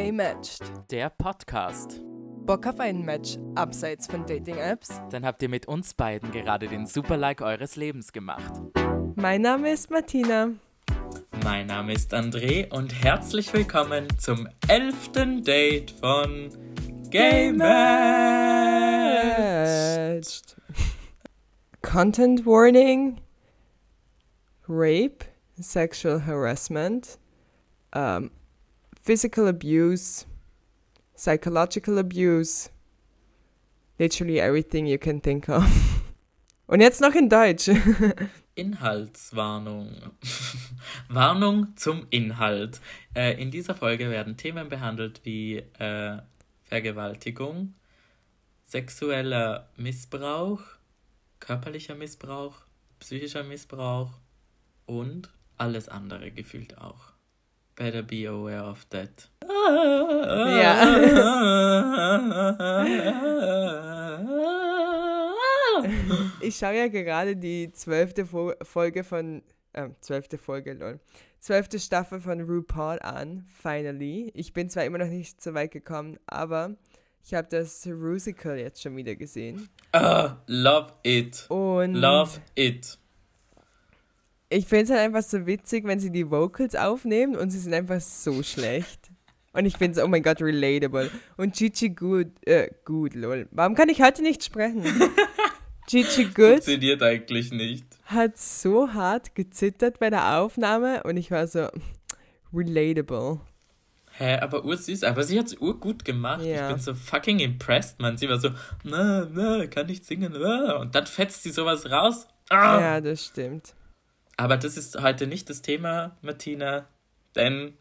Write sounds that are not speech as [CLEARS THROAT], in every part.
Gay Matched. Der Podcast. Bock auf ein Match abseits von Dating-Apps? Dann habt ihr mit uns beiden gerade den Super-Like eures Lebens gemacht. Mein Name ist Martina. Mein Name ist André und herzlich willkommen zum elften Date von Gay Matched. Content Warning, Rape, Sexual Harassment, um, Physical Abuse, Psychological Abuse, literally everything you can think of. [LAUGHS] Und jetzt noch in Deutsch. [LAUGHS] Inhaltswarnung. [LAUGHS] Warnung zum Inhalt. Äh, in dieser Folge werden Themen behandelt wie äh, Vergewaltigung, sexueller Missbrauch, körperlicher Missbrauch, psychischer Missbrauch und alles andere gefühlt auch. Better be aware of that. [LAUGHS] Ich schaue ja gerade die zwölfte Fo Folge von, äh, zwölfte Folge, lol, zwölfte Staffel von RuPaul an, finally. Ich bin zwar immer noch nicht so weit gekommen, aber ich habe das Rusical jetzt schon wieder gesehen. Uh, love it. Und Love it. Ich finde es halt einfach so witzig, wenn sie die Vocals aufnehmen und sie sind einfach so schlecht. Und ich finde es, oh mein Gott, relatable. Und Gigi Good, äh, gut, lol. Warum kann ich heute nicht sprechen? [LAUGHS] Gigi Good Funktioniert eigentlich nicht. hat so hart gezittert bei der Aufnahme und ich war so, relatable. Hä, aber ursüß, aber sie hat es urgut gemacht. Ja. Ich bin so fucking impressed, man. Sie war so, na, na, kann nicht singen. Na. Und dann fetzt sie sowas raus. Ah. Ja, das stimmt. Aber das ist heute nicht das Thema, Martina. Denn,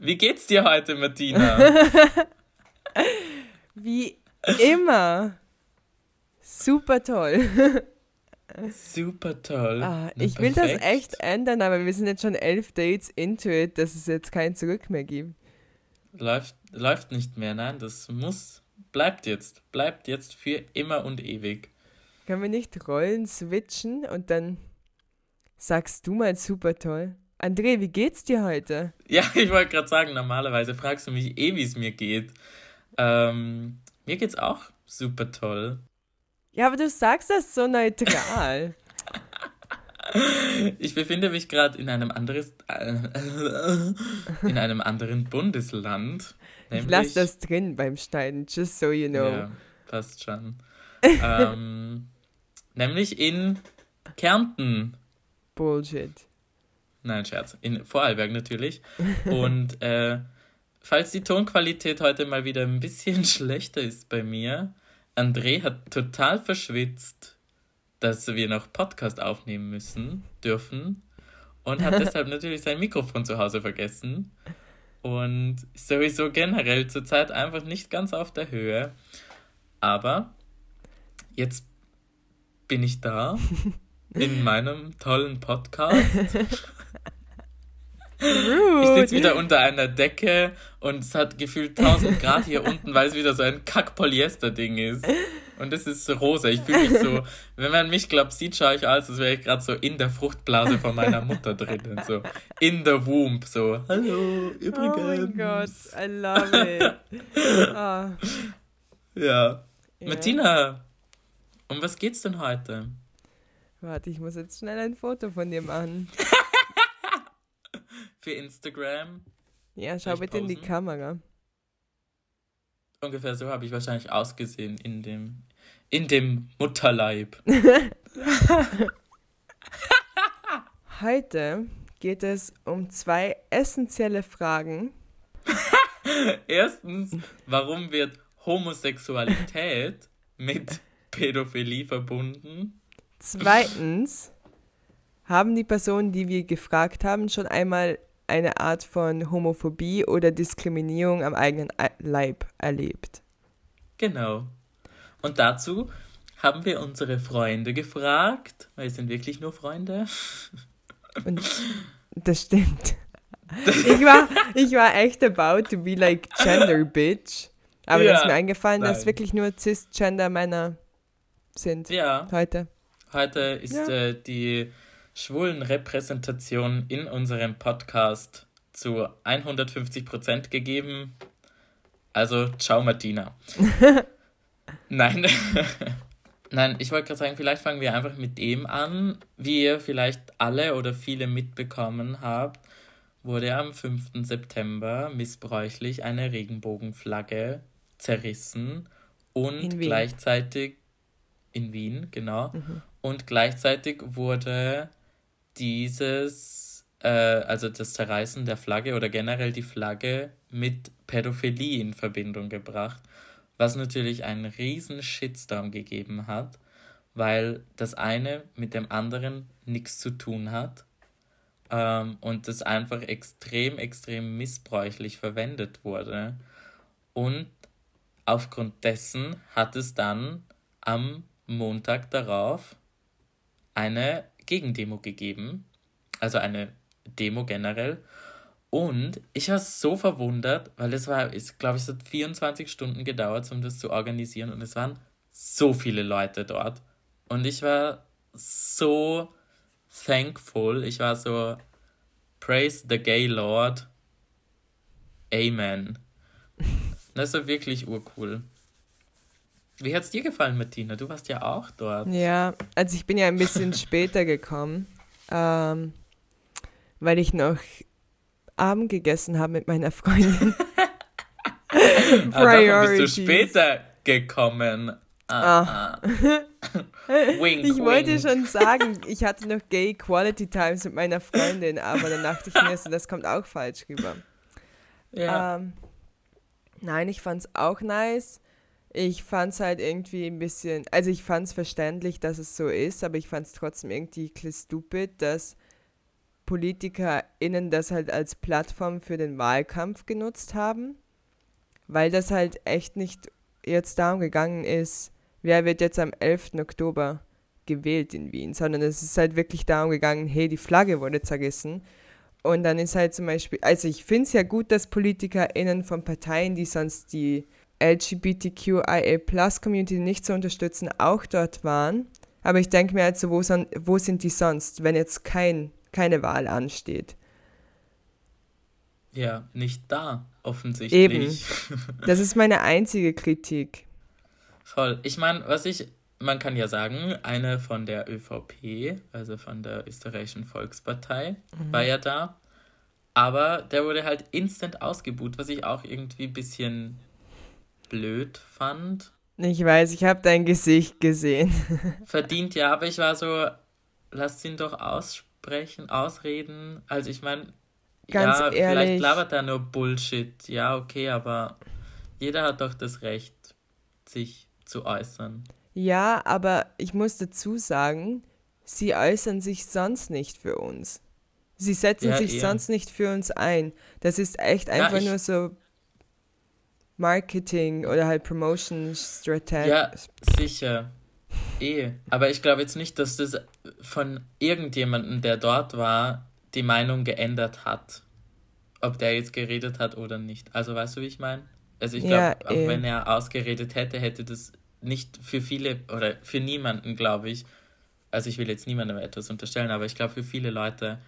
wie geht's dir heute, Martina? [LAUGHS] Wie immer. Super toll. Super toll. Ah, ich will das echt ändern, aber wir sind jetzt schon elf Dates into it, dass es jetzt kein Zurück mehr gibt. Läuft, läuft nicht mehr, nein, das muss, bleibt jetzt. Bleibt jetzt für immer und ewig. Können wir nicht Rollen switchen und dann sagst du mal super toll. André, wie geht's dir heute? [LAUGHS] Ja, ich wollte gerade sagen, normalerweise fragst du mich eh, wie es mir geht. Ähm, mir geht's auch super toll. Ja, aber du sagst das so neutral. [LAUGHS] [LAUGHS] Ich befinde mich gerade in einem anderes, äh, in einem anderen Bundesland. ich lass das drin beim Schneiden, just so you know. Ja, passt schon. ähm, nämlich in Kärnten. Bullshit. Nein, Scherz. In Vorarlberg natürlich. Und [LAUGHS] äh, falls die Tonqualität heute mal wieder ein bisschen [LAUGHS] schlechter ist bei mir, André hat total verschwitzt, dass wir noch Podcast aufnehmen müssen, dürfen. Und hat [LAUGHS] deshalb natürlich sein Mikrofon zu Hause vergessen. Und sowieso generell zurzeit einfach nicht ganz auf der Höhe. Aber jetzt bin ich da in meinem tollen Podcast. Ich sitze wieder unter einer Decke und es hat gefühlt 1000 Grad hier unten, weil es wieder so ein Kack-Polyester-Ding ist. Und es ist so rosa. Ich fühle mich so, wenn man mich glaubt, sieht, schaue ich aus, als wäre ich gerade so in der Fruchtblase von meiner Mutter drinnen. So in the womb. So, hallo, übrigens. Oh mein Gott, I love it. [LAUGHS] Ah, Ja. ja. Martina, um was geht's denn heute? Warte, ich muss jetzt schnell ein Foto von dir machen. [LAUGHS] Für Instagram. Ja, schau bitte in die posen? Kamera. Ungefähr so habe ich wahrscheinlich ausgesehen in dem, in dem Mutterleib. [LAUGHS] Heute geht es um zwei essentielle Fragen. [LAUGHS] Erstens, warum wird Homosexualität mit Pädophilie verbunden? Zweitens, haben die Personen, die wir gefragt haben, schon einmal eine Art von Homophobie oder Diskriminierung am eigenen Ei- Leib erlebt? Genau. Und dazu haben wir unsere Freunde gefragt, weil es sind wirklich nur Freunde. Und das stimmt. [LAUGHS] Ich war, ich war echt about to be like gender bitch. Aber dann ist Ja, mir eingefallen, dass nein. wirklich nur cisgender Männer sind Ja, heute. Heute ist Ja. äh, die schwulen Repräsentation in unserem Podcast zu 150% gegeben. Also, ciao Martina. [LAUGHS] Nein. [LAUGHS] Nein, ich wollte gerade sagen, vielleicht fangen wir einfach mit dem an. Wie ihr vielleicht alle oder viele mitbekommen habt, wurde am 5. September missbräuchlich eine Regenbogenflagge zerrissen und gleichzeitig in Wien, genau. Mhm. Und gleichzeitig wurde dieses, äh, also das Zerreißen der Flagge oder generell die Flagge mit Pädophilie in Verbindung gebracht, was natürlich einen riesen Shitstorm gegeben hat, weil das eine mit dem anderen nichts zu tun hat ähm, und das einfach extrem, extrem missbräuchlich verwendet wurde. Und aufgrund dessen hat es dann am Montag darauf eine Gegendemo gegeben, also eine Demo generell. Und ich war so verwundert, weil es war, ist, glaube ich, es hat 24 Stunden gedauert, um das zu organisieren und es waren so viele Leute dort. Und ich war so thankful. Ich war so, praise the gay Lord. Amen. [LAUGHS] Das war wirklich urcool. Wie hat es dir gefallen, Martina? Du warst ja auch dort. Ja, also ich bin ja ein bisschen [LAUGHS] später gekommen, ähm, weil ich noch Abend gegessen habe mit meiner Freundin. [LAUGHS] Priorities. bist du später gekommen. Ah. ah. [LAUGHS] wink, ich wollte schon sagen, ich hatte noch Gay Quality Times mit meiner Freundin, aber dann dachte ich mir, so, das kommt auch falsch rüber. Ja. Ähm, nein, ich fand es auch nice. Ich fand es halt irgendwie ein bisschen, also ich fand es verständlich, dass es so ist, aber ich fand es trotzdem irgendwie stupid, dass PolitikerInnen das halt als Plattform für den Wahlkampf genutzt haben, weil das halt echt nicht jetzt darum gegangen ist, wer wird jetzt am 11. Oktober gewählt in Wien, sondern es ist halt wirklich darum gegangen, hey, die Flagge wurde zerrissen. Und dann ist halt zum Beispiel, also ich finde es ja gut, dass PolitikerInnen von Parteien, die sonst die LGBTQIA-Plus-Community nicht zu unterstützen, auch dort waren. Aber ich denke mir halt so, wo, son, wo sind die sonst, wenn jetzt kein, keine Wahl ansteht? Ja, nicht da, offensichtlich. Eben. [LAUGHS] Das ist meine einzige Kritik. Voll. Ich meine, was ich, man kann ja sagen, eine von der ÖVP, also von der österreichischen Volkspartei, mhm. war ja da. Aber der wurde halt instant ausgebuht, was ich auch irgendwie ein bisschen blöd fand. Ich weiß, ich habe dein Gesicht gesehen. [LAUGHS] Verdient ja, aber ich war so, lasst ihn doch aussprechen, ausreden. Also ich meine, ja, ehrlich. vielleicht labert er nur Bullshit. Ja, okay, aber jeder hat doch das Recht, sich zu äußern. Ja, aber ich muss dazu sagen, sie äußern sich sonst nicht für uns. Sie setzen ja, sich eher. sonst nicht für uns ein. Das ist echt einfach ja, nur so Marketing oder halt Promotion Strategie. Ja, sicher. Eh. Aber ich glaube jetzt nicht, dass das von irgendjemandem, der dort war, die Meinung geändert hat. Ob der jetzt geredet hat oder nicht. Also weißt du, wie ich meine? Also ich glaube, ja, auch eh. wenn er ausgeredet hätte, hätte das nicht für viele oder für niemanden, glaube ich, also ich will jetzt niemandem etwas unterstellen, aber ich glaube, für viele Leute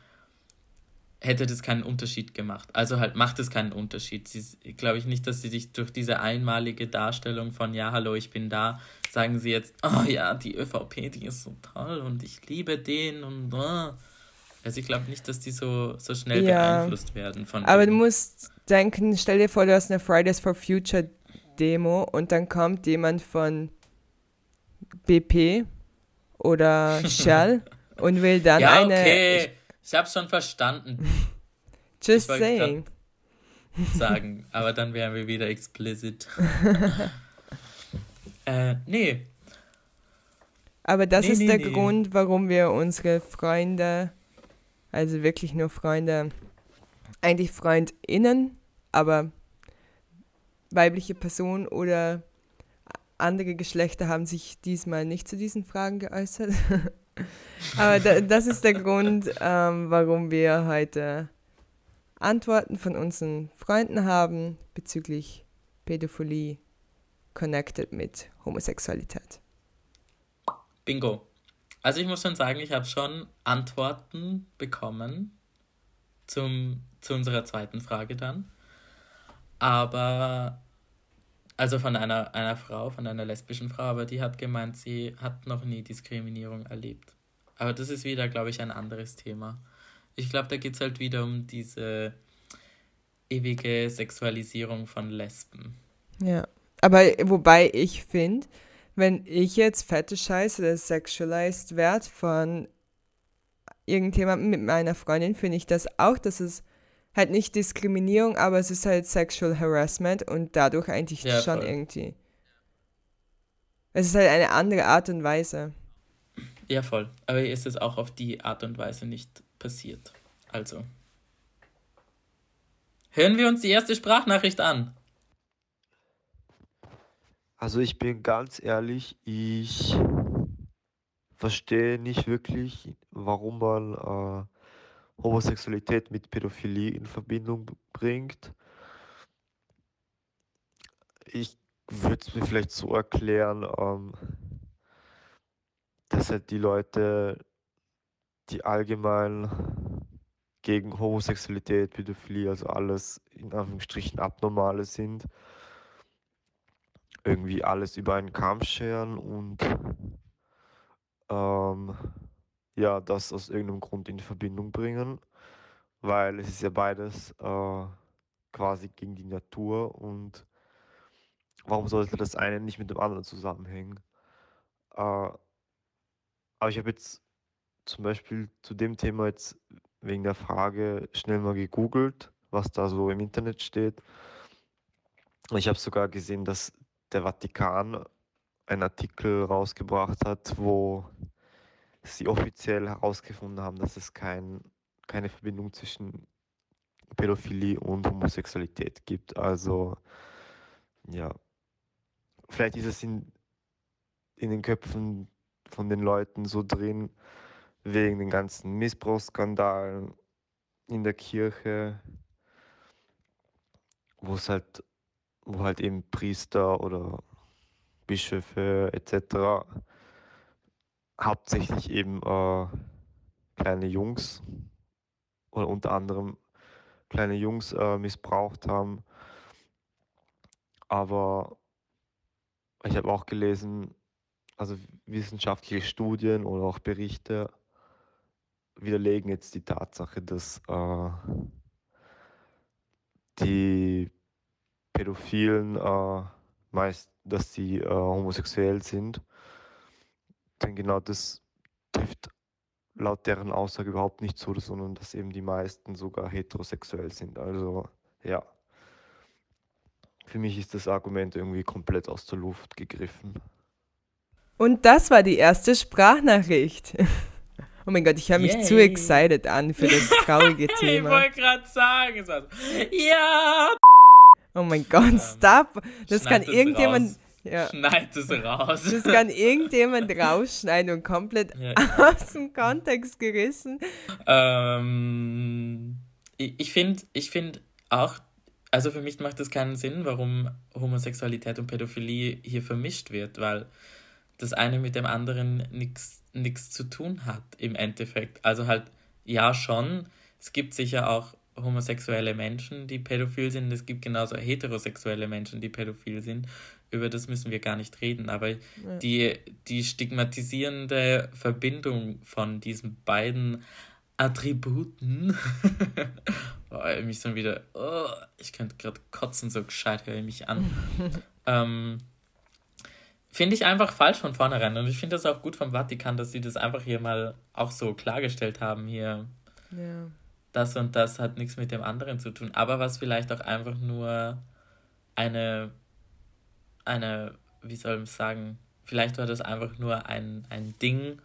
hätte das keinen Unterschied gemacht. Also halt macht es keinen Unterschied. Sie, glaube ich nicht, dass sie sich durch diese einmalige Darstellung von ja, hallo, ich bin da, sagen sie jetzt, oh ja, die ÖVP, die ist so toll und ich liebe den und oh. also ich glaube nicht, dass die so, so schnell ja, beeinflusst werden von Aber denen. du musst denken, stell dir vor, du hast eine Fridays for Future Demo und dann kommt jemand von BP oder [LAUGHS] Shell und will dann ja, eine okay ich hab's schon verstanden. [LAUGHS] Just saying. Sagen, aber dann wären wir wieder explicit. [LAUGHS] äh, nee. Aber das nee, ist nee, der nee. Grund, warum wir unsere Freunde, also wirklich nur Freunde, eigentlich FreundInnen, aber weibliche Personen oder andere Geschlechter haben sich diesmal nicht zu diesen Fragen geäußert. [LAUGHS] Aber da, das ist der Grund, ähm, warum wir heute Antworten von unseren Freunden haben bezüglich Pädophilie connected mit Homosexualität. Bingo. Also ich muss schon sagen, ich habe schon Antworten bekommen zum zu unserer zweiten Frage dann. Aber, also von einer, einer Frau, von einer lesbischen Frau, aber die hat gemeint, sie hat noch nie Diskriminierung erlebt. Aber das ist wieder, glaube ich, ein anderes Thema. Ich glaube, da geht es halt wieder um diese ewige Sexualisierung von Lesben. Ja, aber wobei ich finde, wenn ich jetzt fetishized oder sexualized werde von irgendjemandem mit meiner Freundin, finde ich das auch, dass es halt nicht Diskriminierung, aber es ist halt Sexual Harassment und dadurch eigentlich ja, schon voll. irgendwie. Es ist halt eine andere Art und Weise. Ja, voll. Aber ist es auch auf die Art und Weise nicht passiert. Also. Hören wir uns die erste Sprachnachricht an. Also ich bin ganz ehrlich, ich verstehe nicht wirklich, warum man äh, Homosexualität mit Pädophilie in Verbindung bringt. Ich würde es mir vielleicht so erklären, ähm, dass halt die Leute, die allgemein gegen Homosexualität, Pädophilie, also alles in Anführungsstrichen Abnormale sind, irgendwie alles über einen Kamm scheren und ähm, ja, das aus irgendeinem Grund in Verbindung bringen, weil es ist ja beides äh, quasi gegen die Natur und warum sollte das eine nicht mit dem anderen zusammenhängen? Äh, aber ich habe jetzt zum Beispiel zu dem Thema jetzt wegen der Frage schnell mal gegoogelt, was da so im Internet steht. Ich habe sogar gesehen, dass der Vatikan einen Artikel rausgebracht hat, wo sie offiziell herausgefunden haben, dass es kein, keine Verbindung zwischen Pädophilie und Homosexualität gibt. Also ja, vielleicht ist es in, in den Köpfen von den Leuten so drin, wegen den ganzen Missbrauchsskandalen in der Kirche, wo es halt wo halt eben Priester oder Bischöfe etc. hauptsächlich eben äh, kleine Jungs oder unter anderem kleine Jungs äh, missbraucht haben. Aber ich habe auch gelesen, also wissenschaftliche Studien oder auch Berichte widerlegen jetzt die Tatsache, dass äh, die Pädophilen äh, meist, dass sie äh, homosexuell sind. Denn genau das trifft laut deren Aussage überhaupt nicht zu, sondern dass eben die meisten sogar heterosexuell sind. Also ja, für mich ist das Argument irgendwie komplett aus der Luft gegriffen. Und das war die erste Sprachnachricht. Oh mein Gott, ich höre mich Yay. zu excited an für das traurige [LAUGHS] Thema. ich wollte gerade sagen, ja. Oh mein Gott, ähm, stop. Das kann irgendjemand. Ja. [LAUGHS] Schneid es raus. Das kann irgendjemand rausschneiden und komplett ja. aus dem Kontext gerissen. Ähm, ich ich finde ich find auch, also für mich macht das keinen Sinn, warum Homosexualität und Pädophilie hier vermischt wird, weil das eine mit dem anderen nichts zu tun hat im Endeffekt. Also halt, ja schon, es gibt sicher auch homosexuelle Menschen, die pädophil sind. Es gibt genauso heterosexuelle Menschen, die pädophil sind. Über das müssen wir gar nicht reden. Aber ja. die, die stigmatisierende Verbindung von diesen beiden Attributen, [LAUGHS] oh, mich so wieder, oh, ich könnte gerade kotzen, so gescheit höre ich mich an. [LAUGHS] ähm, finde ich einfach falsch von vornherein. Und ich finde das auch gut vom Vatikan, dass sie das einfach hier mal auch so klargestellt haben hier. Ja das und das hat nichts mit dem anderen zu tun. Aber was vielleicht auch einfach nur eine, eine, wie soll man sagen, vielleicht war das einfach nur ein, ein Ding,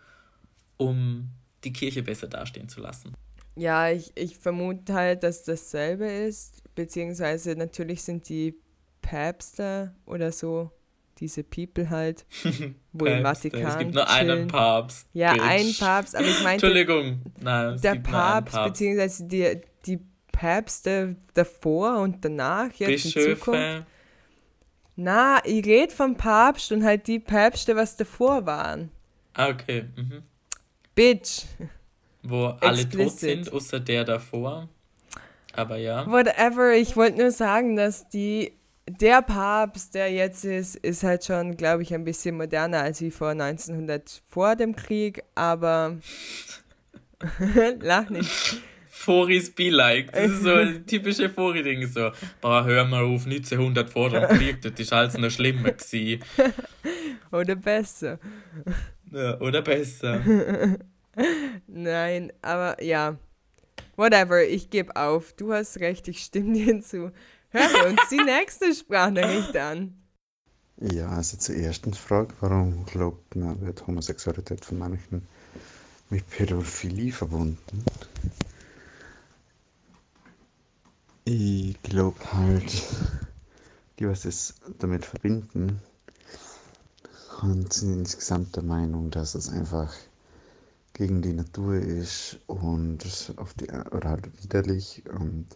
um die Kirche besser dastehen zu lassen. Ja, ich, ich vermute halt, dass dasselbe ist, beziehungsweise natürlich sind die Päpste oder so diese People halt, [LAUGHS] wo im Vatikan. Es gibt nur chillen. einen Papst. Ja, Bitch. ein Papst, aber ich meinte. Entschuldigung, nein, der Papst, Papst, beziehungsweise die, die Päpste davor und danach, jetzt Bischöfe. in Zukunft. Na, ich rede vom Papst und halt die Päpste, was davor waren. Ah, okay. Mhm. Bitch. Wo alle Explicit. tot sind, außer der davor. Aber ja. Whatever, ich wollte nur sagen, dass die der Papst, der jetzt ist, ist halt schon, glaube ich, ein bisschen moderner als wie vor 1900 vor dem Krieg, aber [LAUGHS] lach nicht. Foris be like. Das ist so ein [LAUGHS] typische Fori-Ding. So, boah, hör mal auf, 1900 vor dem Krieg, das ist alles noch schlimmer gewesen. [LAUGHS] Oder besser. Ja, oder besser. [LAUGHS] Nein, aber ja. Whatever, ich gebe auf. Du hast recht, ich stimme dir hinzu. Hören wir uns die nächste Sprachnachricht an. Ja, also zur ersten Frage, warum glaubt man, wird Homosexualität von manchen mit Pädophilie verbunden? Glaube halt, die, was es damit verbinden, sind insgesamt der Meinung, dass es einfach gegen die Natur ist und auf die, oder halt widerlich und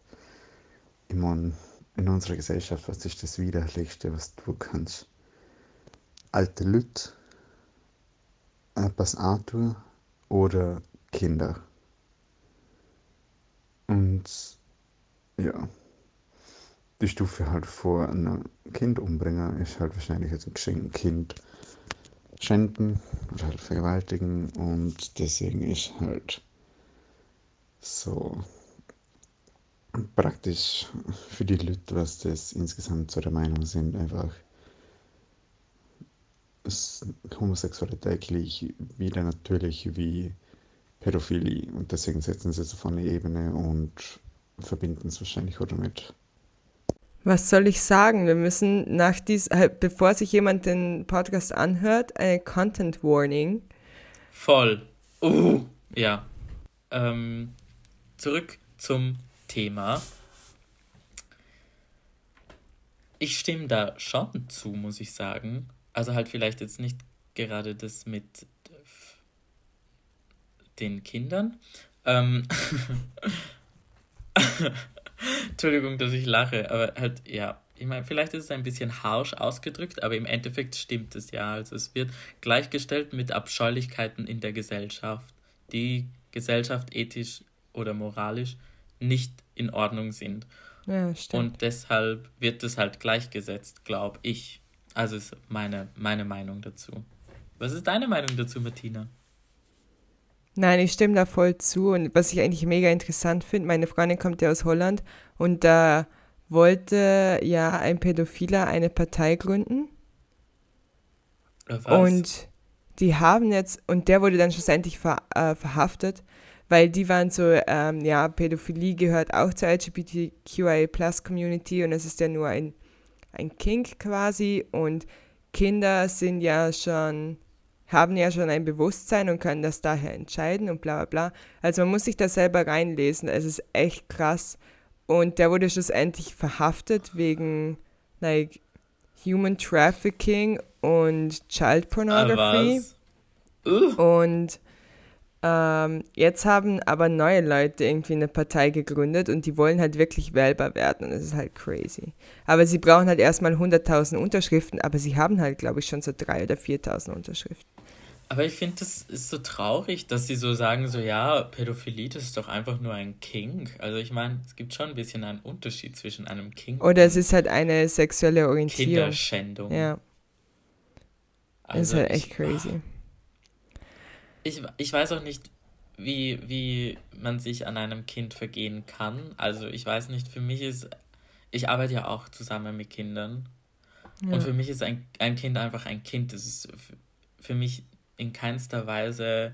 meine, in unserer Gesellschaft, was ist das Widerlichste, was du kannst? Alte Leute, etwas Arthur oder Kinder. Und ja, die Stufe halt vor einem Kind umbringen ist halt wahrscheinlich jetzt ein Kind schänden oder halt vergewaltigen und deswegen ist halt so praktisch für die Leute, was das insgesamt so der Meinung sind, einfach Homosexualität gleich wieder natürlich wie Pädophilie und deswegen setzen sie es auf eine Ebene und verbinden es wahrscheinlich auch damit. Was soll ich sagen? Wir müssen nach dies, halt, bevor sich jemand den Podcast anhört, eine Content Warning. Voll. Uh, ja. Ähm, zurück zum Thema. Ich stimme da schon zu, muss ich sagen. Also halt vielleicht jetzt nicht gerade das mit den Kindern. Ähm [LAUGHS] Entschuldigung, dass ich lache, aber halt, ja, ich meine, vielleicht ist es ein bisschen harsch ausgedrückt, aber im Endeffekt stimmt es ja. Also es wird gleichgestellt mit Abscheulichkeiten in der Gesellschaft, die Gesellschaft ethisch oder moralisch nicht in Ordnung sind. Ja, stimmt. Und deshalb wird es halt gleichgesetzt, glaube ich. Also ist meine, meine Meinung dazu. Was ist deine Meinung dazu, Martina? Nein, ich stimme da voll zu. Und was ich eigentlich mega interessant finde, meine Freundin kommt ja aus Holland und da wollte ja ein Pädophiler eine Partei gründen. Was? Und die haben jetzt, und der wurde dann schlussendlich ver, äh, verhaftet, weil die waren so, ähm, ja, Pädophilie gehört auch zur LGBTQIA Plus Community und es ist ja nur ein, ein Kink quasi und Kinder sind ja schon, haben ja schon ein Bewusstsein und können das daher entscheiden und bla bla bla. Also man muss sich da selber reinlesen, es ist echt krass. Und der wurde schlussendlich verhaftet wegen like, Human Trafficking und Child Pornography. Uh. Und ähm, jetzt haben aber neue Leute irgendwie eine Partei gegründet und die wollen halt wirklich wählbar werden und das ist halt crazy. Aber sie brauchen halt erstmal 100.000 Unterschriften, aber sie haben halt, glaube ich, schon so 3.000 oder 4.000 Unterschriften. Aber ich finde, das ist so traurig, dass sie so sagen, so ja, Pädophilie, das ist doch einfach nur ein Kink. Also ich meine, es gibt schon ein bisschen einen Unterschied zwischen einem Kink Oder es ist halt eine sexuelle Orientierung. Kinderschändung. Ja, das ist Also halt echt ich, crazy. ich, ich weiß auch nicht, wie, wie man sich an einem Kind vergehen kann. Also ich weiß nicht, für mich ist, ich arbeite ja auch zusammen mit Kindern. Ja. Und für mich ist ein, ein Kind einfach ein Kind. Das ist für mich in keinster Weise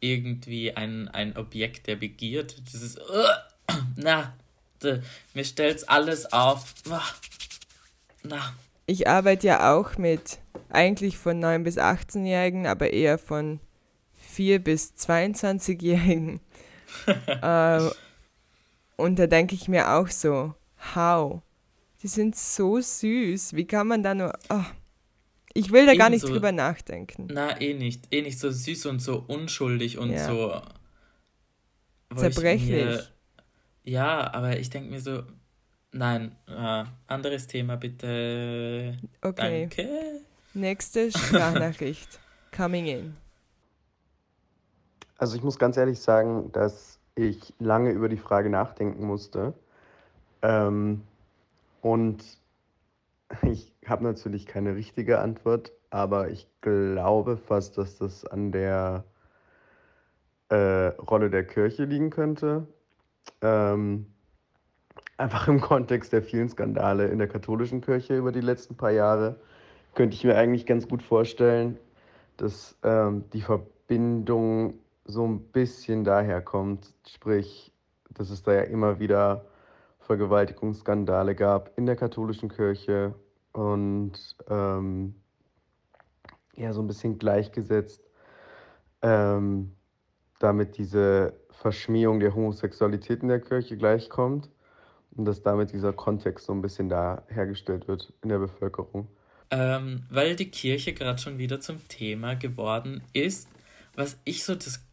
irgendwie ein, ein Objekt der Begierde. Das ist, uh, na, de, mir stellt's alles auf. Na, Ich arbeite ja auch mit eigentlich von 9 bis 18-Jährigen, aber eher von 4 bis 22-Jährigen. [LAUGHS] äh, und da denke ich mir auch so, how? Die sind so süß. Wie kann man da nur. ah. Ich will da gar nicht Ebenso- drüber nachdenken. na, eh nicht. Eh nicht so süß und so unschuldig und Ja. so. Zerbrechlich. Mir, ja, aber ich denke mir so, nein, äh, anderes Thema bitte. Okay, Danke. nächste [LAUGHS] Sprachnachricht. Coming in. Also ich muss ganz ehrlich sagen, dass ich lange über die Frage nachdenken musste, Ähm, und [LAUGHS] ich habe natürlich keine richtige Antwort, aber ich glaube fast, dass das an der äh, Rolle der Kirche liegen könnte. Ähm, einfach im Kontext der vielen Skandale in der katholischen Kirche über die letzten paar Jahre könnte ich mir eigentlich ganz gut vorstellen, dass ähm, die Verbindung so ein bisschen daher kommt, sprich, dass es da ja immer wieder Vergewaltigungsskandale gab in der katholischen Kirche und ähm, ja, so ein bisschen gleichgesetzt, ähm, damit diese Verschmähung der Homosexualität in der Kirche gleichkommt und dass damit dieser Kontext so ein bisschen da hergestellt wird in der Bevölkerung. Ähm, weil die Kirche gerade schon wieder zum Thema geworden ist, was ich so das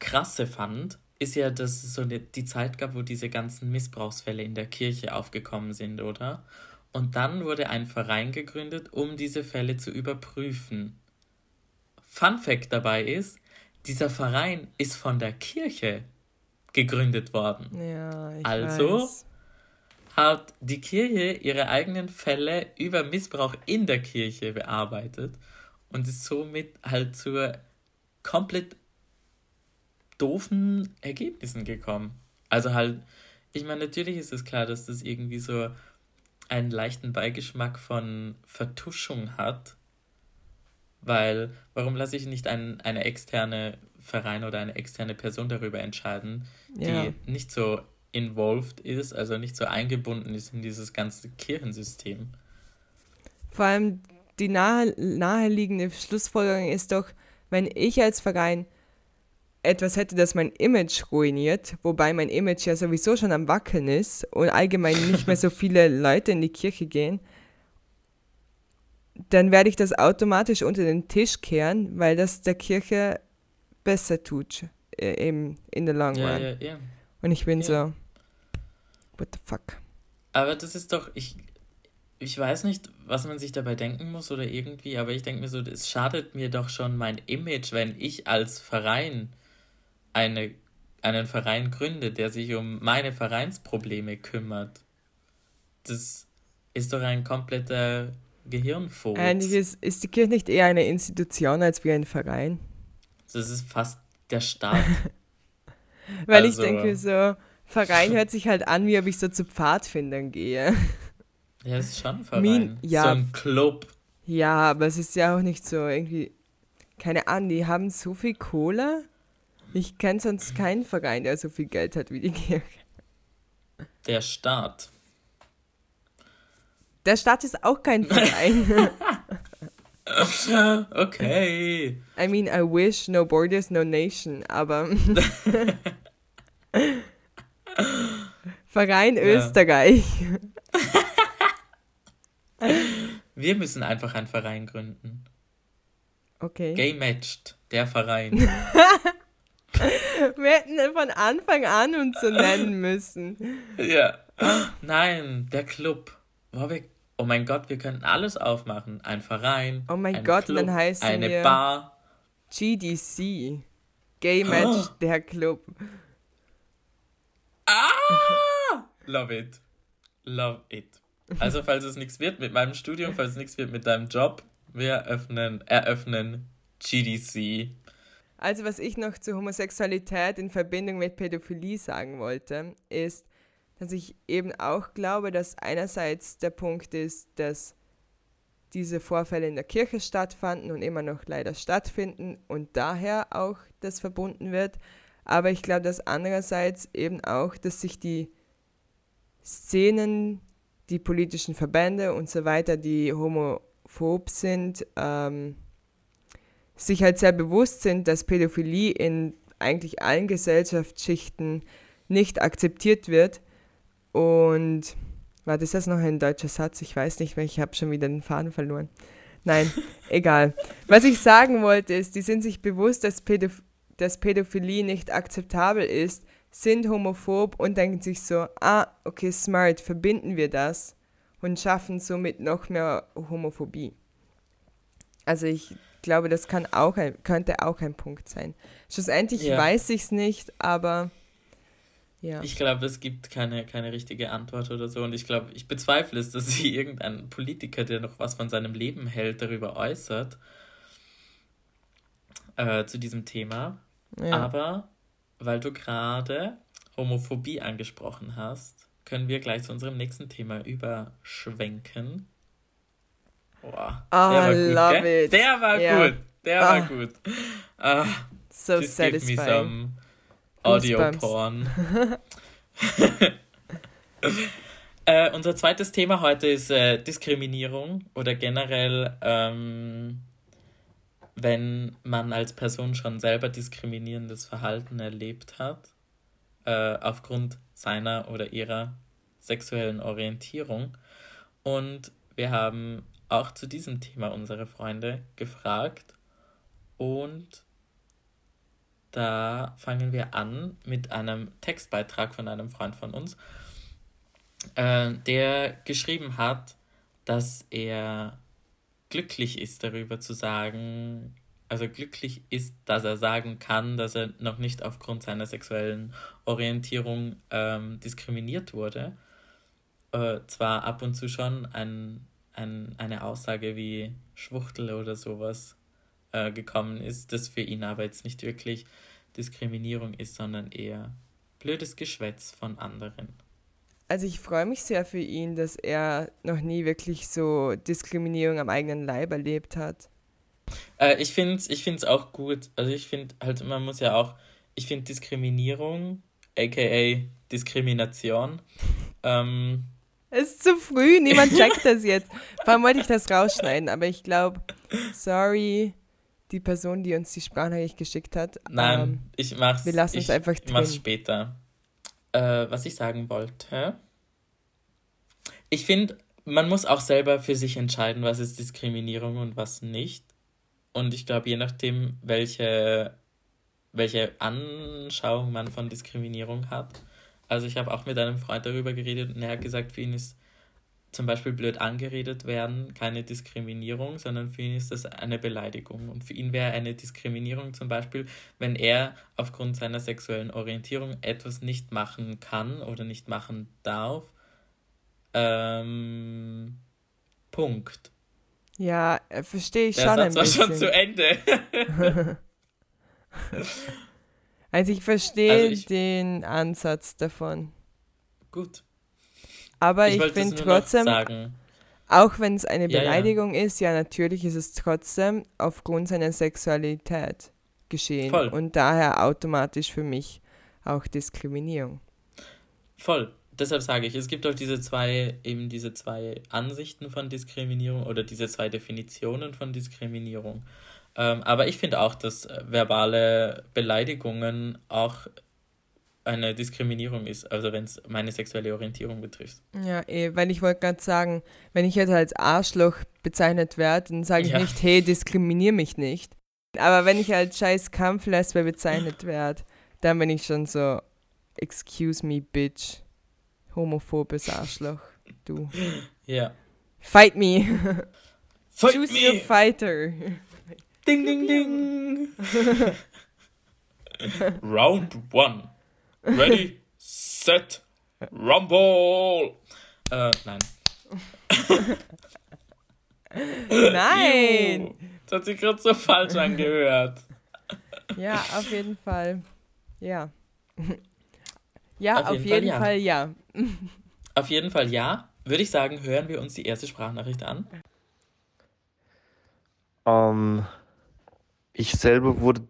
Krasse fand, ist ja, dass es so die Zeit gab, wo diese ganzen Missbrauchsfälle in der Kirche aufgekommen sind, oder? Und dann wurde ein Verein gegründet, um diese Fälle zu überprüfen. Fun Fact dabei ist, dieser Verein ist von der Kirche gegründet worden. Ja, ich also weiß. hat die Kirche ihre eigenen Fälle über Missbrauch in der Kirche bearbeitet und ist somit halt zu komplett doofen Ergebnissen gekommen. Also halt, ich meine, natürlich ist es klar, dass das irgendwie so einen leichten Beigeschmack von Vertuschung hat, weil warum lasse ich nicht ein, eine externe Verein oder eine externe Person darüber entscheiden, die Ja. nicht so involved ist, also nicht so eingebunden ist in dieses ganze Kirchensystem. Vor allem die nahe, naheliegende Schlussfolgerung ist doch, wenn ich als Verein etwas hätte, das mein Image ruiniert, wobei mein Image ja sowieso schon am Wackeln ist und allgemein nicht mehr so [LAUGHS] viele Leute in die Kirche gehen, dann werde ich das automatisch unter den Tisch kehren, weil das der Kirche besser tut äh, im, in the long Ja, run. ja, ja. Und ich bin so, what the fuck? Aber das ist doch, ich, ich weiß nicht, was man sich dabei denken muss oder irgendwie, aber ich denke mir so, es schadet mir doch schon mein Image, wenn ich als Verein eine, einen Verein gründe, der sich um meine Vereinsprobleme kümmert. Das ist doch ein kompletter Gehirnfurz. Eigentlich ist, ist die Kirche nicht eher eine Institution als wie ein Verein. Das ist fast der Staat. [LAUGHS] Weil Also- ich denke so, Verein hört sich halt an, wie ob ich so zu Pfadfindern gehe. [LAUGHS] Ja, es ist schon ein Verein. Min- ja. So ein Club. Ja, aber es ist ja auch nicht so irgendwie, keine Ahnung, die haben so viel Kohle. Ich kenne sonst keinen Verein, der so viel Geld hat wie die Kirche. Der Staat. Der Staat ist auch kein Verein. [LAUGHS] Okay. I mean, I wish no borders, no nation, aber [LAUGHS] Verein Ja. Österreich. Wir müssen einfach einen Verein gründen. Okay. Gay Matched, der Verein. [LAUGHS] Wir hätten von Anfang an uns so nennen müssen. ja. Nein, der Club. Wir, oh mein Gott, wir könnten alles aufmachen. Ein Verein. Oh mein ein Gott, Club, dann heißen eine wir- Bar. GDC. Gay Match, der Club. Ah! Love it. Love it. Also, falls es nichts wird mit meinem Studium, falls es nichts wird mit deinem Job, wir öffnen, eröffnen GDC. Also, was ich noch zur Homosexualität in Verbindung mit Pädophilie sagen wollte, ist, dass ich eben auch glaube, dass einerseits der Punkt ist, dass diese Vorfälle in der Kirche stattfanden und immer noch leider stattfinden und daher auch das verbunden wird. Aber ich glaube, dass andererseits eben auch, dass sich die Szenen, die politischen Verbände und so weiter, die homophob sind, ähm, sich halt sehr bewusst sind, dass Pädophilie in eigentlich allen Gesellschaftsschichten nicht akzeptiert wird. Und ist das noch ein deutscher Satz? Ich weiß nicht mehr, ich habe schon wieder den Faden verloren. Nein, [LAUGHS] egal. Was ich sagen wollte, ist, die sind sich bewusst, dass, Pädoph dass Pädophilie nicht akzeptabel ist, sind homophob und denken sich so, ah, okay, smart, verbinden wir das und schaffen somit noch mehr Homophobie. Also ich glaube, das kann auch ein, könnte auch ein Punkt sein. Schlussendlich Ja. weiß ich es nicht, aber Ja. Ich glaube, es gibt keine, keine richtige Antwort oder so. Und ich glaube, ich bezweifle es, dass [LAUGHS] sich irgendein Politiker, der noch was von seinem Leben hält, darüber äußert. Äh, zu diesem Thema. Ja. Aber weil du gerade Homophobie angesprochen hast, können wir gleich zu unserem nächsten Thema überschwenken. Boah, Ah, der war gut, love gell? it. Der war Ja. gut. Der Ah. war gut. Ah, so just give me satisfying. some Audio Goosebumps. Porn. [LAUGHS] äh, unser zweites Thema heute ist äh, Diskriminierung oder generell, ähm, wenn man als Person schon selber diskriminierendes Verhalten erlebt hat, äh, aufgrund seiner oder ihrer sexuellen Orientierung. Und wir haben auch zu diesem Thema unsere Freunde gefragt und da fangen wir an mit einem Textbeitrag von einem Freund von uns, äh, der geschrieben hat, dass er glücklich ist darüber zu sagen, also glücklich ist, dass er sagen kann, dass er noch nicht aufgrund seiner sexuellen Orientierung ähm, diskriminiert wurde. Äh, zwar ab und zu schon ein, ein, eine Aussage wie Schwuchtel oder sowas äh, gekommen ist, das für ihn aber jetzt nicht wirklich Diskriminierung ist, sondern eher blödes Geschwätz von anderen. Also ich freue mich sehr für ihn, dass er noch nie wirklich so Diskriminierung am eigenen Leib erlebt hat. Äh, ich finde es ich find's auch gut. Also ich finde halt, man muss ja auch, ich finde Diskriminierung, aka Diskrimination, ähm, Es ist zu früh, niemand [LAUGHS] checkt das jetzt. Allem wollte ich das rausschneiden, aber ich glaube, sorry, die Person, die uns die Sprachnachricht geschickt hat. nein, ähm, ich mach's. wir lassen es ich einfach mach's drin. später. Äh, was ich sagen wollte. Ich finde, man muss auch selber für sich entscheiden, was ist Diskriminierung und was nicht. Und ich glaube, je nachdem, welche, welche Anschauung man von Diskriminierung hat. Also ich habe auch mit einem Freund darüber geredet und er hat gesagt, für ihn ist zum Beispiel blöd angeredet werden keine Diskriminierung, sondern für ihn ist das eine Beleidigung. Und für ihn wäre eine Diskriminierung zum Beispiel, wenn er aufgrund seiner sexuellen Orientierung etwas nicht machen kann oder nicht machen darf. Ähm, Punkt. Ja, äh, verstehe ich Der schon Satz ein war schon bisschen. zu Ende. [LAUGHS] [LAUGHS] [LAUGHS] Also ich verstehe Also ich- den Ansatz davon. Gut. Aber ich, es finde trotzdem, sagen. auch wenn es eine Ja, ja. Beleidigung ist, ja natürlich ist es trotzdem aufgrund seiner Sexualität geschehen. Voll. Und daher automatisch für mich auch Diskriminierung. Voll. Deshalb sage ich, es gibt auch diese zwei, eben diese zwei Ansichten von Diskriminierung oder diese zwei Definitionen von Diskriminierung. Ähm, aber ich finde auch, dass äh, verbale Beleidigungen auch eine Diskriminierung ist, also wenn es meine sexuelle Orientierung betrifft. Ja, eh, weil ich wollte gerade sagen, wenn ich jetzt als Arschloch bezeichnet werde, dann sage ich Ja. nicht, hey, diskriminier mich nicht. Aber wenn ich als scheiß Kampflesbe bezeichnet [LAUGHS] werde, dann bin ich schon so, excuse me, bitch. Homophobes Arschloch. Du. Ja. Fight me. Fight Choose me! your fighter. Ding, ding, ding! [LAUGHS] Round one. Ready, set, rumble! Äh, nein. [LAUGHS] Nein! Juhu. Das hat sich gerade so falsch angehört. Ja, auf jeden Fall. Ja. [LAUGHS] Ja, Auf auf, jeden jeden, Fall Fall, ja. ja. Auf jeden Fall ja. Würde ich sagen, hören wir uns die erste Sprachnachricht an. Ähm, ich selber wurde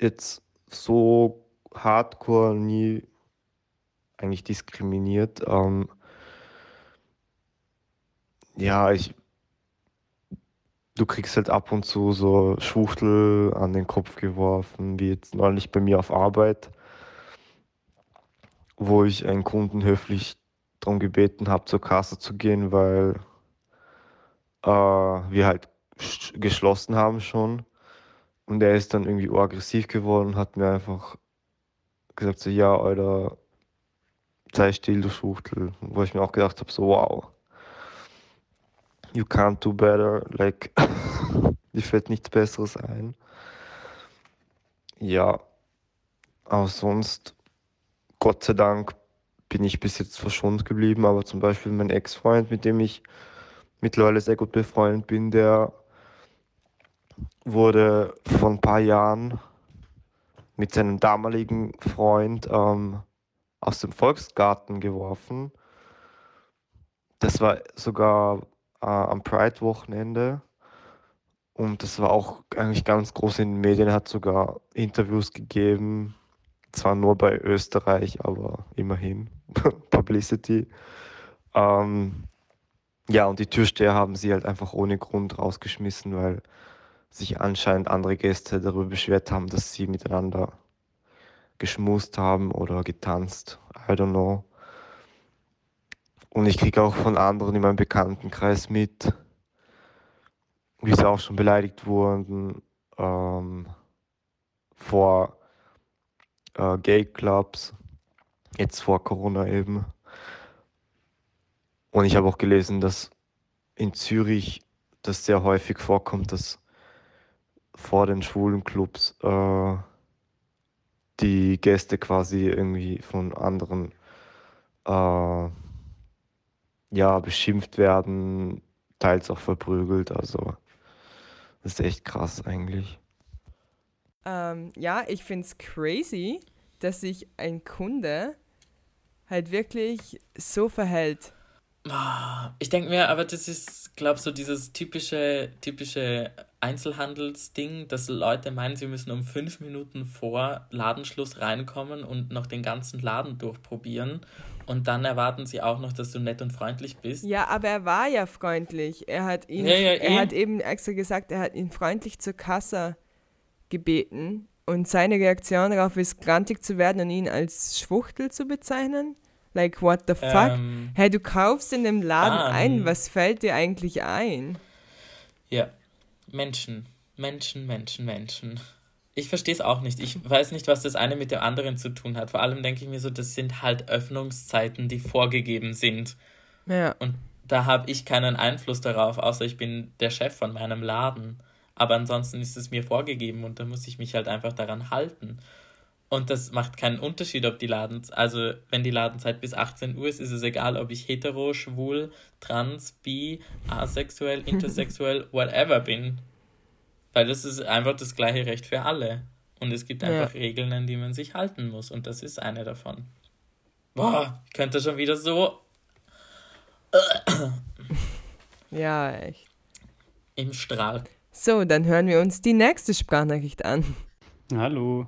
jetzt so hardcore nie eigentlich diskriminiert. Ähm, ja, ich, du kriegst halt ab und zu so Schwuchtel an den Kopf geworfen, wie jetzt neulich bei mir auf Arbeit, wo ich einen Kunden höflich darum gebeten habe, zur Kasse zu gehen, weil äh, wir halt sch- geschlossen haben schon. Und er ist dann irgendwie aggressiv geworden und hat mir einfach gesagt, so, ja, Alter, sei still, du Schwuchtel. Wo ich mir auch gedacht habe, so, wow, you can't do better, like, [LAUGHS] dir fällt nichts Besseres ein. Ja, aber sonst Gott sei Dank bin ich bis jetzt verschont geblieben, aber zum Beispiel mein Ex-Freund, mit dem ich mittlerweile sehr gut befreundet bin, der wurde vor ein paar Jahren mit seinem damaligen Freund ähm, aus dem Volksgarten geworfen. Das war sogar äh, am Pride-Wochenende. Und das war auch eigentlich ganz groß in den Medien, hat sogar Interviews gegeben, zwar nur bei Österreich, aber immerhin [LAUGHS] Publicity. Ähm, ja, und die Türsteher haben sie halt einfach ohne Grund rausgeschmissen, weil sich anscheinend andere Gäste darüber beschwert haben, dass sie miteinander geschmust haben oder getanzt. I don't know. Und ich kriege auch von anderen in meinem Bekanntenkreis mit, wie sie auch schon beleidigt wurden ähm, vor äh, Gay-Clubs, jetzt vor Corona eben. Und ich habe auch gelesen, dass in Zürich das sehr häufig vorkommt, dass vor den schwulen Clubs äh, die Gäste quasi irgendwie von anderen äh, ja, beschimpft werden, teils auch verprügelt. Also das ist echt krass eigentlich. Ähm, ja, ich finde es crazy, dass sich ein Kunde halt wirklich so verhält. Ich denke mir, aber das ist, glaube ich, so dieses typische, typische Einzelhandelsding, dass Leute meinen, sie müssen um fünf Minuten vor Ladenschluss reinkommen und noch den ganzen Laden durchprobieren. Und dann erwarten sie auch noch, dass du nett und freundlich bist. Ja, aber er war ja freundlich. Er hat ihn, Ja, ja, er eh. hat eben extra gesagt, er hat ihn freundlich zur Kasse gebeten. Und seine Reaktion darauf ist, grantig zu werden und ihn als Schwuchtel zu bezeichnen. Like, what the fuck? Ähm, hey, du kaufst in dem Laden ah, ein, ähm. was fällt dir eigentlich ein? Ja, Menschen, Menschen, Menschen, Menschen. Ich verstehe es auch nicht. Ich weiß nicht, was das eine mit dem anderen zu tun hat. Vor allem denke ich mir so, das sind halt Öffnungszeiten, die vorgegeben sind. Ja. Und da habe ich keinen Einfluss darauf, außer ich bin der Chef von meinem Laden. Aber ansonsten ist es mir vorgegeben und da muss ich mich halt einfach daran halten. Und das macht keinen Unterschied, ob die Laden, also wenn die Ladenzeit bis 18 Uhr ist, ist es egal, ob ich hetero, schwul, trans, bi, asexuell, [LAUGHS] intersexuell, whatever bin. Weil das ist einfach das gleiche Recht für alle. Und es gibt Ja. einfach Regeln, an die man sich halten muss. Und das ist eine davon. Boah, ich könnte schon wieder so [COUGHS] Ja, echt. im Strahl. So, dann hören wir uns die nächste Sprachnachricht an. Hallo.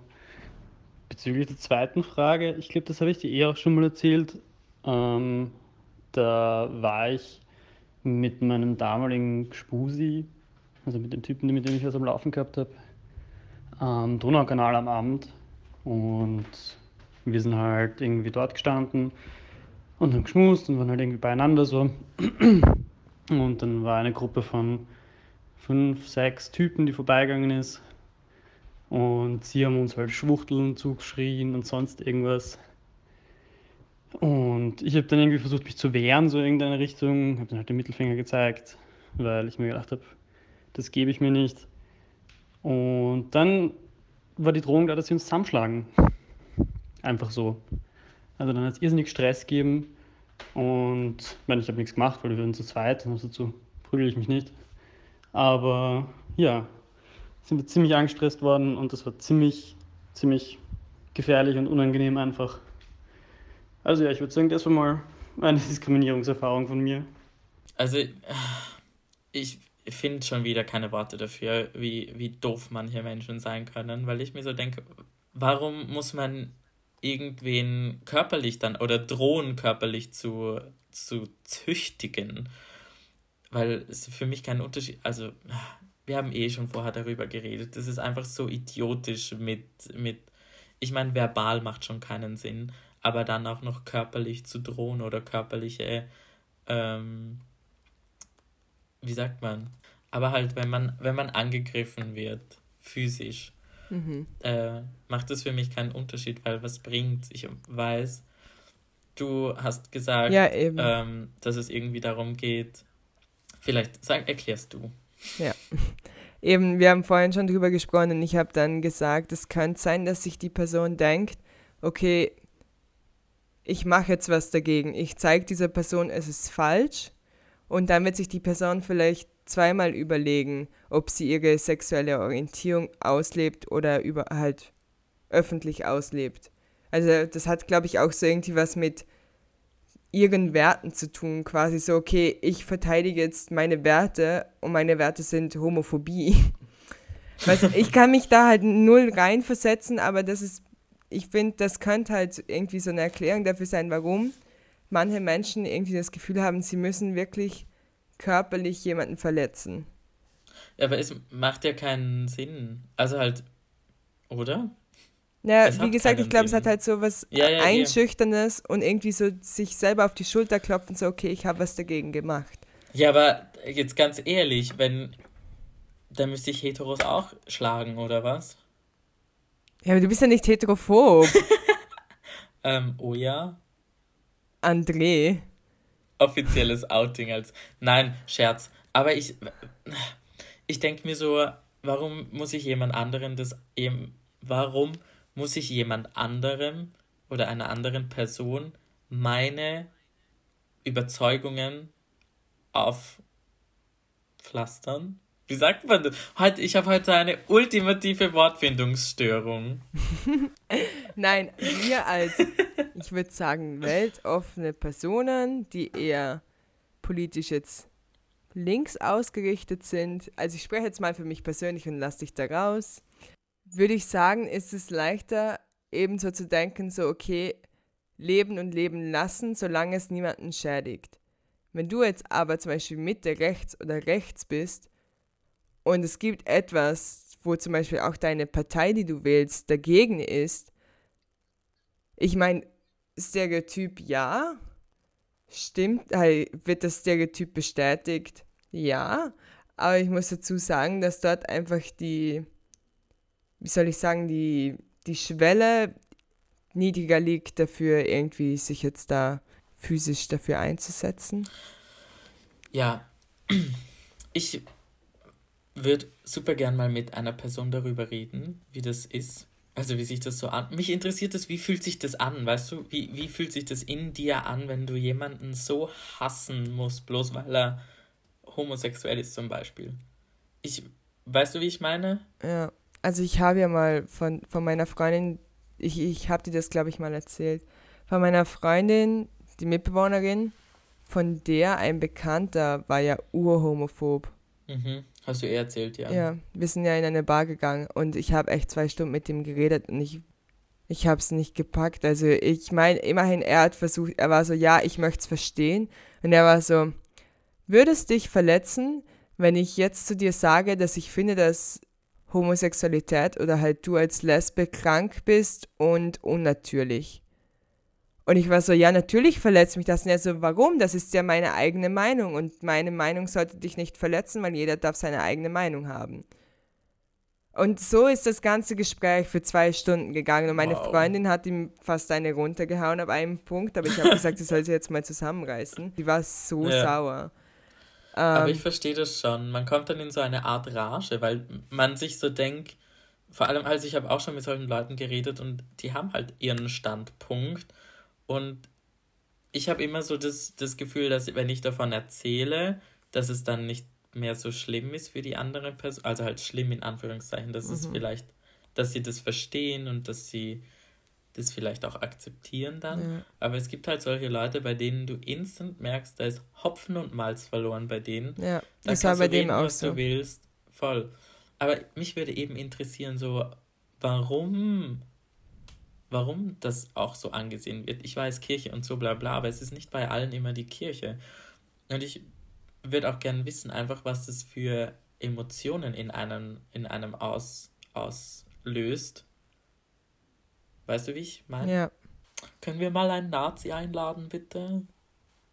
Bezüglich der zweiten Frage, ich glaube, das habe ich dir eh auch schon mal erzählt. Ähm, da war ich mit meinem damaligen Spusi, also mit dem Typen, mit dem ich was am Laufen gehabt habe, am Donaukanal am Abend. Und wir sind halt irgendwie dort gestanden und haben geschmust und waren halt irgendwie beieinander so. Und dann war eine Gruppe von fünf, sechs Typen, die vorbeigegangen ist. Und sie haben uns halt Schwuchteln zugeschrien und sonst irgendwas. Und ich habe dann irgendwie versucht, mich zu wehren, so in irgendeine Richtung. Habe dann halt den Mittelfinger gezeigt, weil ich mir gedacht habe, das gebe ich mir nicht. Und dann war die Drohung da, dass sie uns zusammenschlagen. Einfach so. Also dann hat es irrsinnig Stress gegeben. Und ich meine, ich habe nichts gemacht, weil wir waren zu zweit. Und dazu prügel ich mich nicht. Aber ja, sind wir ziemlich angestresst worden und das war ziemlich, ziemlich gefährlich und unangenehm einfach. Also ja, ich würde sagen, das war mal eine [LAUGHS] Diskriminierungserfahrung von mir. Also, ich finde schon wieder keine Worte dafür, wie, wie doof manche Menschen sein können, weil ich mir so denke, warum muss man irgendwen körperlich dann oder drohen körperlich zu, zu züchtigen? Weil es für mich keinen Unterschied, also wir haben eh schon vorher darüber geredet, das ist einfach so idiotisch mit, mit ich meine, verbal macht schon keinen Sinn, aber dann auch noch körperlich zu drohen oder körperliche, ähm, wie sagt man, aber halt, wenn man, wenn man angegriffen wird, physisch, Mhm. äh, macht das für mich keinen Unterschied, weil was bringt? Ich weiß, du hast gesagt, Ja, ähm, dass es irgendwie darum geht, vielleicht sag, erklärst du. [LAUGHS] Eben, wir haben vorhin schon drüber gesprochen und ich habe dann gesagt, es könnte sein, dass sich die Person denkt, okay, ich mache jetzt was dagegen. Ich zeige dieser Person, es ist falsch. Und dann wird sich die Person vielleicht zweimal überlegen, ob sie ihre sexuelle Orientierung auslebt oder über halt öffentlich auslebt. Also das hat, glaube ich, auch so irgendwie was mit ihren Werten zu tun. Quasi so, okay, ich verteidige jetzt meine Werte und meine Werte sind Homophobie. [LAUGHS] Weißt ich kann mich da halt null reinversetzen, aber das ist, ich finde, das könnte halt irgendwie so eine Erklärung dafür sein, warum manche Menschen irgendwie das Gefühl haben, sie müssen wirklich körperlich jemanden verletzen. Ja, aber es macht ja keinen Sinn. Also halt, oder? Ja, Es wie gesagt, ich glaube, es hat halt so was Ja, ja. Einschüchternes und irgendwie so sich selber auf die Schulter klopfen, so, okay, ich habe was dagegen gemacht. Ja, aber jetzt ganz ehrlich, wenn. Dann müsste ich Heteros auch schlagen, oder was? Ja, aber du bist ja nicht heterophob, [LAUGHS] Ähm, oh ja. André. Offizielles Outing als. Nein, Scherz. Aber ich. Ich denke mir so, warum muss ich jemand anderen das. eben- Warum muss ich jemand anderem oder einer anderen Person meine Überzeugungen aufpflastern? Wie sagt man das? Heute, ich habe heute eine ultimative Wortfindungsstörung. [LAUGHS] Nein, wir als, ich würde sagen, weltoffene Personen, die eher politisch jetzt links ausgerichtet sind, also ich spreche jetzt mal für mich persönlich und lass dich da raus, würde ich sagen, ist es leichter, ebenso zu denken, so okay, leben und leben lassen, solange es niemanden schädigt. Wenn du jetzt aber zum Beispiel Mitte rechts oder rechts bist und es gibt etwas, wo zum Beispiel auch deine Partei, die du wählst, dagegen ist, ich meine, Stereotyp ja, stimmt, wird das Stereotyp bestätigt? Ja, aber ich muss dazu sagen, dass dort einfach die, wie soll ich sagen, die, die Schwelle niedriger liegt dafür, irgendwie sich jetzt da physisch dafür einzusetzen. Ja, [CLEARS THROAT] ich würde super gern mal mit einer Person darüber reden, wie das ist. Also wie sich das so an. Mich interessiert das, wie fühlt sich das an, weißt du? Wie, wie fühlt sich das in dir an, wenn du jemanden so hassen musst, bloß weil er homosexuell ist zum Beispiel? Ich, weißt du, wie ich meine? Ja, also ich habe ja mal von, von meiner Freundin, ich, ich habe dir das, glaube ich, mal erzählt, von meiner Freundin, die Mitbewohnerin, von der ein Bekannter war ja urhomophob. Mhm. Hast du eh erzählt, ja. Ja, wir sind ja in eine Bar gegangen und ich habe echt zwei Stunden mit ihm geredet und ich, ich habe es nicht gepackt. Also ich meine, immerhin, er hat versucht, er war so, ja, ich möchte es verstehen. Und er war so, würde es dich verletzen, wenn ich jetzt zu dir sage, dass ich finde, dass Homosexualität oder halt du als Lesbe krank bist und unnatürlich? Und ich war so, ja, natürlich verletzt mich das. Und er so, warum? Das ist ja meine eigene Meinung. Und meine Meinung sollte dich nicht verletzen, weil jeder darf seine eigene Meinung haben. Und so ist das ganze Gespräch für zwei Stunden gegangen. Und meine Wow. Freundin hat ihm fast eine runtergehauen auf einen Punkt. Aber ich habe [LAUGHS] gesagt, sie soll sich jetzt mal zusammenreißen. Die war so Ja. sauer. Aber Ähm, ich verstehe das schon. Man kommt dann in so eine Art Rage, weil man sich so denkt, vor allem, also ich habe auch schon mit solchen Leuten geredet und die haben halt ihren Standpunkt. Und ich habe immer so das, das Gefühl, dass wenn ich davon erzähle, dass es dann nicht mehr so schlimm ist für die andere Person, also halt schlimm in Anführungszeichen, dass es vielleicht, dass sie das verstehen und dass sie das vielleicht auch akzeptieren dann. Ja. Aber es gibt halt solche Leute, bei denen du instant merkst, da ist Hopfen und Malz verloren bei denen. ja, Da das war bei dem reden, auch was so. du willst. Voll. Aber mich würde eben interessieren, so, warum, warum das auch so angesehen wird. Ich weiß, Kirche und so bla bla, aber es ist nicht bei allen immer die Kirche. Und ich würde auch gerne wissen, einfach, was das für Emotionen in einem, in einem aus, auslöst. Weißt du, wie ich meine? Ja. Können wir mal einen Nazi einladen, bitte?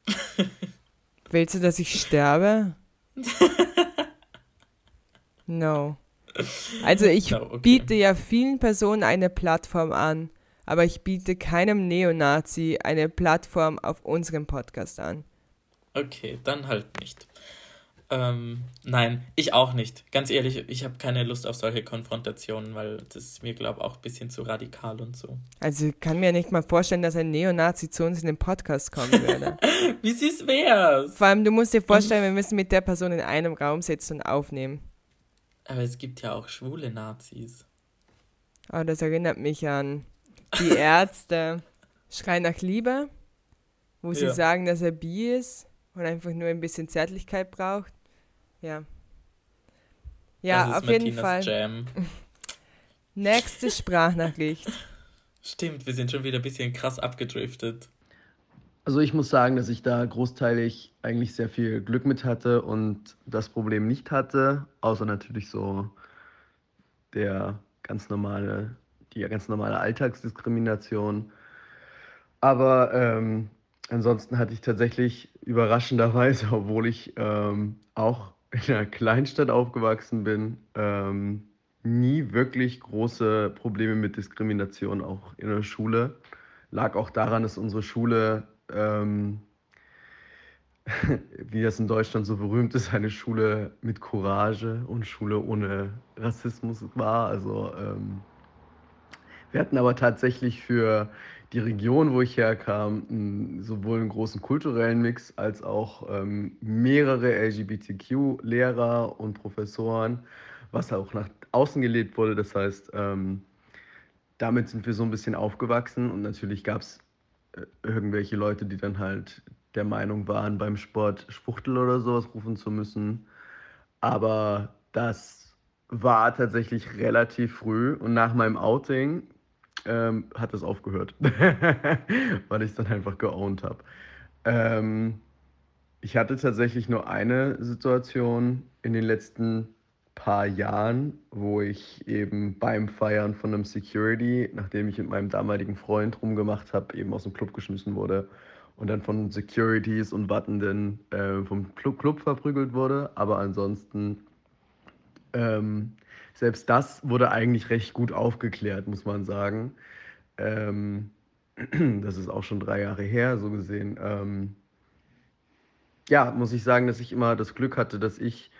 [LAUGHS] Willst du, dass ich sterbe? [LAUGHS] No. Also ich No, okay. biete ja vielen Personen eine Plattform an, aber ich biete keinem Neonazi eine Plattform auf unserem Podcast an. Okay, dann halt nicht. Ähm, nein, ich auch nicht. Ganz ehrlich, ich habe keine Lust auf solche Konfrontationen, weil das ist mir, glaube ich, auch ein bisschen zu radikal und so. Also ich kann mir nicht mal vorstellen, dass ein Neonazi zu uns in den Podcast kommen würde. [LAUGHS] Wie süß wär's? Vor allem, du musst dir vorstellen, wir müssen mit der Person in einem Raum sitzen und aufnehmen. Aber es gibt ja auch schwule Nazis. Oh, das erinnert mich an die Ärzte. [LAUGHS] Schrei nach Liebe, wo sie Ja. sagen, dass er bi ist und einfach nur ein bisschen Zärtlichkeit braucht. Ja. Ja, das ist auf jeden Martinas Fall. Jam. [LAUGHS] Nächste Sprachnachricht. Stimmt, wir sind schon wieder ein bisschen krass abgedriftet. Also ich muss sagen, dass ich da großteilig eigentlich sehr viel Glück mit hatte und das Problem nicht hatte, außer natürlich so der ganz normale, die ganz normale Alltagsdiskrimination. Aber ähm, ansonsten hatte ich tatsächlich überraschenderweise, [LAUGHS] obwohl ich ähm, auch in einer Kleinstadt aufgewachsen bin, ähm, nie wirklich große Probleme mit Diskrimination, auch in der Schule. Lag auch daran, dass unsere Schule, ähm, [LAUGHS] wie das in Deutschland so berühmt ist, eine Schule mit Courage und Schule ohne Rassismus war. Also ähm, wir hatten aber tatsächlich für die Region, wo ich herkam, sowohl einen großen kulturellen Mix als auch ähm, mehrere LGBTQ-Lehrer und Professoren, was auch nach außen gelebt wurde. Das heißt, ähm, damit sind wir so ein bisschen aufgewachsen und natürlich gab es äh, irgendwelche Leute, die dann halt der Meinung waren, beim Sport Spuchtel oder sowas rufen zu müssen. Aber das war tatsächlich relativ früh und nach meinem Outing ähm, hat es aufgehört, [LAUGHS] weil ich es dann einfach geowned habe. Ähm, ich hatte tatsächlich nur eine Situation in den letzten paar Jahren, wo ich eben beim Feiern von einem Security, nachdem ich mit meinem damaligen Freund rumgemacht habe, eben aus dem Club geschmissen wurde und dann von Securities und Wartenden äh, vom Club, Club verprügelt wurde. Aber ansonsten, ähm, selbst das wurde eigentlich recht gut aufgeklärt, muss man sagen. Ähm, [CLEARS THROAT] das ist auch schon drei Jahre her, so gesehen. Ähm, ja, muss ich sagen, dass ich immer das Glück hatte, dass ich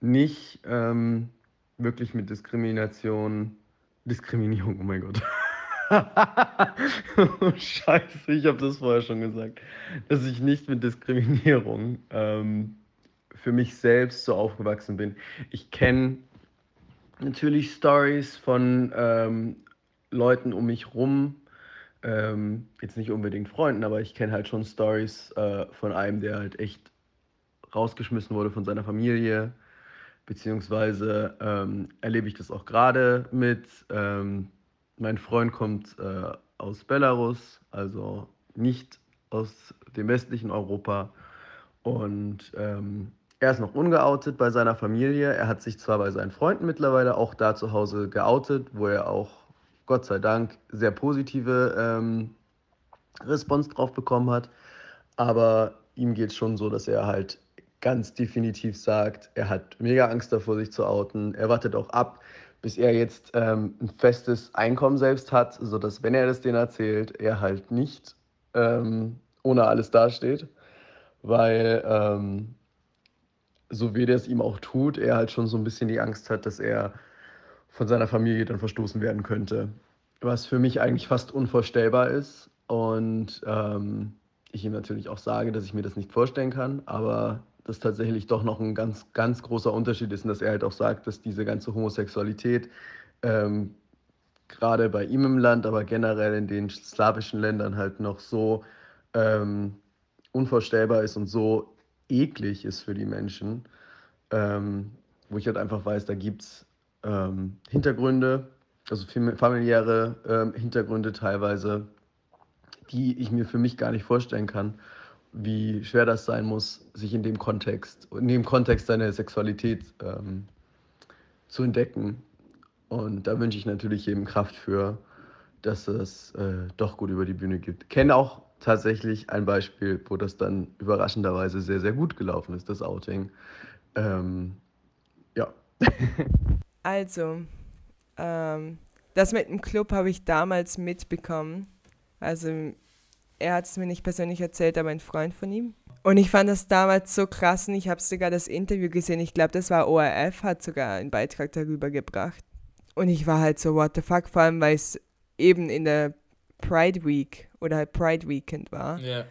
nicht ähm, wirklich mit Diskrimination, Diskriminierung, oh mein Gott. [LAUGHS] oh, Scheiße, ich habe das vorher schon gesagt, dass ich nicht mit Diskriminierung ähm, für mich selbst so aufgewachsen bin. Ich kenne natürlich Stories von ähm, Leuten um mich rum, ähm, jetzt nicht unbedingt Freunden, aber ich kenne halt schon Stories äh, von einem, der halt echt rausgeschmissen wurde von seiner Familie, beziehungsweise ähm, erlebe ich das auch gerade mit. Ähm, mein Freund kommt äh, aus Belarus, also nicht aus dem westlichen Europa. Und ähm, er ist noch ungeoutet bei seiner Familie. Er hat sich zwar bei seinen Freunden mittlerweile auch da zu Hause geoutet, wo er auch, Gott sei Dank, sehr positive ähm, Response drauf bekommen hat. Aber ihm geht es schon so, dass er halt ganz definitiv sagt, er hat mega Angst davor, sich zu outen. Er wartet auch ab, bis er jetzt ähm, ein festes Einkommen selbst hat, sodass, wenn er das denen erzählt, er halt nicht ähm, ohne alles dasteht. Weil, ähm, so wie der es ihm auch tut, er halt schon so ein bisschen die Angst hat, dass er von seiner Familie dann verstoßen werden könnte. Was für mich eigentlich fast unvorstellbar ist. Und ähm, ich ihm natürlich auch sage, dass ich mir das nicht vorstellen kann, aber das tatsächlich doch noch ein ganz, ganz großer Unterschied ist und dass er halt auch sagt, dass diese ganze Homosexualität ähm, gerade bei ihm im Land, aber generell in den slawischen Ländern halt noch so ähm, unvorstellbar ist und so eklig ist für die Menschen, ähm, wo ich halt einfach weiß, da gibt es ähm, Hintergründe, also fam- familiäre ähm, Hintergründe teilweise, die ich mir für mich gar nicht vorstellen kann, wie schwer das sein muss, sich in dem Kontext, in dem Kontext seiner Sexualität ähm, zu entdecken. Und da wünsche ich natürlich jedem Kraft für, dass es äh, doch gut über die Bühne geht. Kenne auch tatsächlich ein Beispiel, wo das dann überraschenderweise sehr, sehr gut gelaufen ist, das Outing. Ähm, ja. [LAUGHS] Also, ähm, das mit dem Club habe ich damals mitbekommen. Also, er hat es mir nicht persönlich erzählt, aber ein Freund von ihm. Und ich fand das damals so krass und ich habe sogar das Interview gesehen. Ich glaube, das war ORF, hat sogar einen Beitrag darüber gebracht. Und ich war halt so, what the fuck, vor allem, weil es eben in der Pride Week oder halt Pride Weekend war. Ja.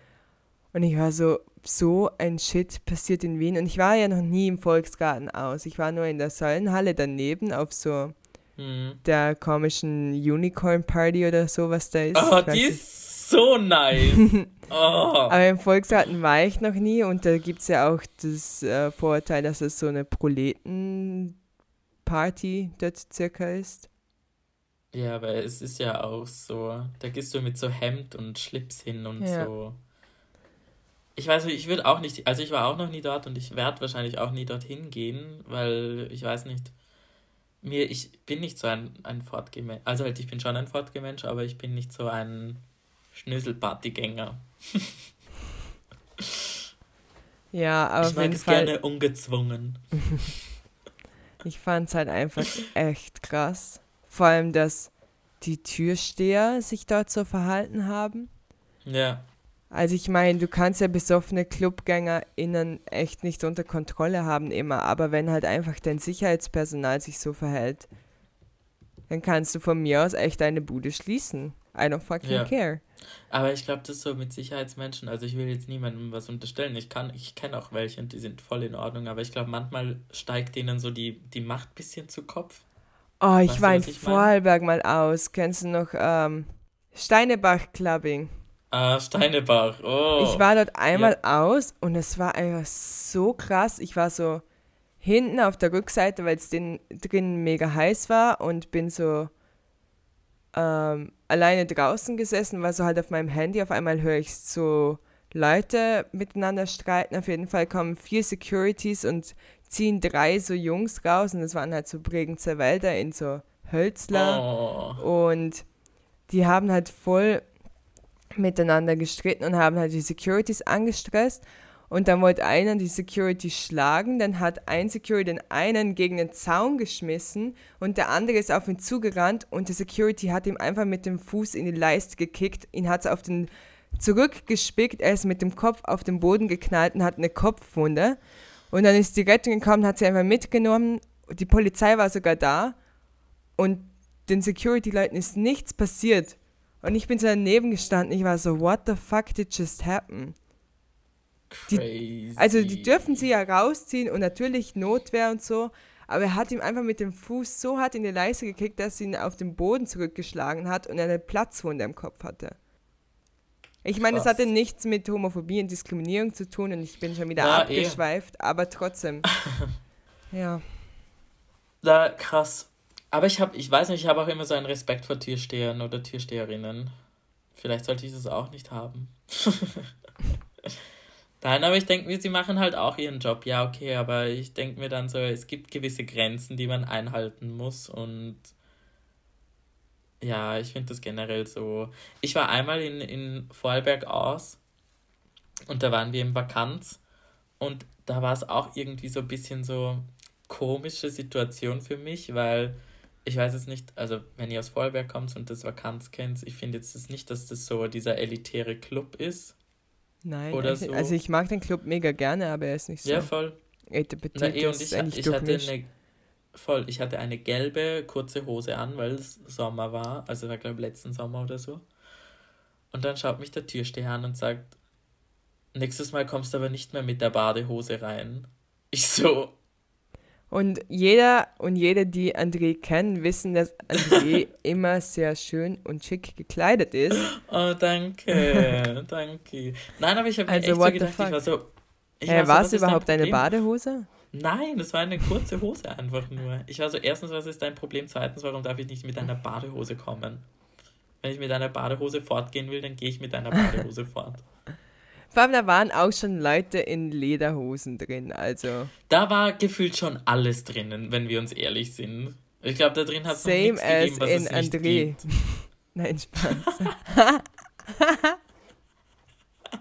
Und ich war so, so ein Shit passiert in Wien. Und ich war ja noch nie im Volksgarten aus. Ich war nur in der Säulenhalle daneben auf so Mhm. der komischen Unicorn Party oder so, was da ist. Oh, die nicht. ist so nice. [LAUGHS] Oh. Aber im Volksgarten war ich noch nie und da gibt es ja auch das äh, Vorurteil, dass es so eine Proletenparty dort circa ist. Ja, aber es ist ja auch so, da gehst du mit so Hemd und Schlips hin und Ja. so. Ich weiß nicht, ich würde auch nicht, also ich war auch noch nie dort und ich werde wahrscheinlich auch nie dorthin gehen, weil ich weiß nicht, mir, ich bin nicht so ein, ein Fortgemensch, also halt, ich bin schon ein Fortgemensch, aber ich bin nicht so ein Schnöselpartygänger. [LAUGHS] Ja, aber ich mag es Fall, gerne ungezwungen. [LAUGHS] ich fand es halt einfach echt krass. Vor allem, dass die Türsteher sich dort so verhalten haben. Ja, Also ich meine, du kannst ja besoffene ClubgängerInnen echt nicht unter Kontrolle haben immer, aber wenn halt einfach dein Sicherheitspersonal sich so verhält, dann kannst du von mir aus echt deine Bude schließen. I don't fucking Ja. care. aber ich glaube, das ist so mit Sicherheitsmenschen, also ich will jetzt niemandem was unterstellen, ich kann, ich kenne auch welche und die sind voll in Ordnung, aber ich glaube, manchmal steigt denen so die, die Macht ein bisschen zu Kopf. Oh, ich Weißt du, war in ich? Vorarlberg mal aus. Kennst du noch ähm, Steinebach Clubbing? Ah, Steinebach. Oh. Ich war dort einmal aus und es war einfach so krass. Ich war so hinten auf der Rückseite, weil es drin mega heiß war und bin so ähm, alleine draußen gesessen, war so halt auf meinem Handy. Auf einmal höre ich so Leute miteinander streiten. Auf jeden Fall kommen vier Securities und ziehen drei so Jungs raus und es waren halt so Bregenzer Wälder in so Hölzler. Oh. Und die haben halt voll miteinander gestritten und haben halt die Securities angestresst. Und dann wollte einer die Security schlagen, dann hat ein Security den einen gegen den Zaun geschmissen und der andere ist auf ihn zugerannt und der Security hat ihm einfach mit dem Fuß in die Leiste gekickt, ihn hat auf den zurückgespickt, er ist mit dem Kopf auf den Boden geknallt und hat eine Kopfwunde. Und dann ist die Rettung gekommen, hat sie einfach mitgenommen, die Polizei war sogar da und den Security-Leuten ist nichts passiert. Und ich bin so daneben gestanden. Ich war so, what the fuck did just happen? Die-. Also die dürfen sie ja rausziehen und natürlich Notwehr und so. Aber er hat ihm einfach mit dem Fuß so hart in die Leiste gekickt, dass sie ihn auf den Boden zurückgeschlagen hat und er eine Platzwunde im Kopf hatte. Ich meine, es hatte nichts mit Homophobie und Diskriminierung zu tun und ich bin schon wieder Ja, eh. abgeschweift, aber trotzdem. [LAUGHS] ja. Da, krass. Aber ich habe, ich weiß nicht, ich habe auch immer so einen Respekt vor Türstehern oder Türsteherinnen. Vielleicht sollte ich das auch nicht haben. [LAUGHS] Nein, aber ich denke mir, sie machen halt auch ihren Job. Ja, okay, aber ich denke mir dann so, es gibt gewisse Grenzen, die man einhalten muss und ja, ich finde das generell so. Ich war einmal in, in Vorarlberg aus und da waren wir im Vakanz und da war es auch irgendwie so ein bisschen so komische Situation für mich, weil ich weiß jetzt nicht, also wenn ihr aus Vorarlberg kommt und das Vakanz kennt, ich finde jetzt das nicht, dass das so dieser elitäre Club ist. Nein, Oder so. also ich mag den Club mega gerne, aber er ist nicht so Ja, voll. etipetit, Na, eh, das und ich, ich hatte eine voll, ich hatte eine gelbe kurze Hose an, weil es Sommer war, also war glaube letzten Sommer oder so. Und dann schaut mich der Türsteher an und sagt, nächstes Mal kommst du aber nicht mehr mit der Badehose rein. Ich so, Und jeder und jede, die André kennen, wissen, dass André [LAUGHS] immer sehr schön und schick gekleidet ist. oh danke, [LAUGHS] danke. Nein, aber ich habe mir Also, echt so gedacht, ich fuck? war so, ich Hä, war so, es dein überhaupt eine? Badehose? Nein, es war eine kurze Hose einfach nur. Ich war so, erstens, was ist dein Problem? Zweitens, warum darf ich nicht mit einer Badehose kommen? Wenn ich mit einer Badehose fortgehen will, dann gehe ich mit einer Badehose [LAUGHS] fort. Vor allem, da waren auch schon Leute in Lederhosen drin, also Da war gefühlt schon alles drinnen, wenn wir uns ehrlich sind. Ich glaube, da drin hat es nichts as gegeben, was in es nicht André. gibt. [LAUGHS] Nein, Spaß.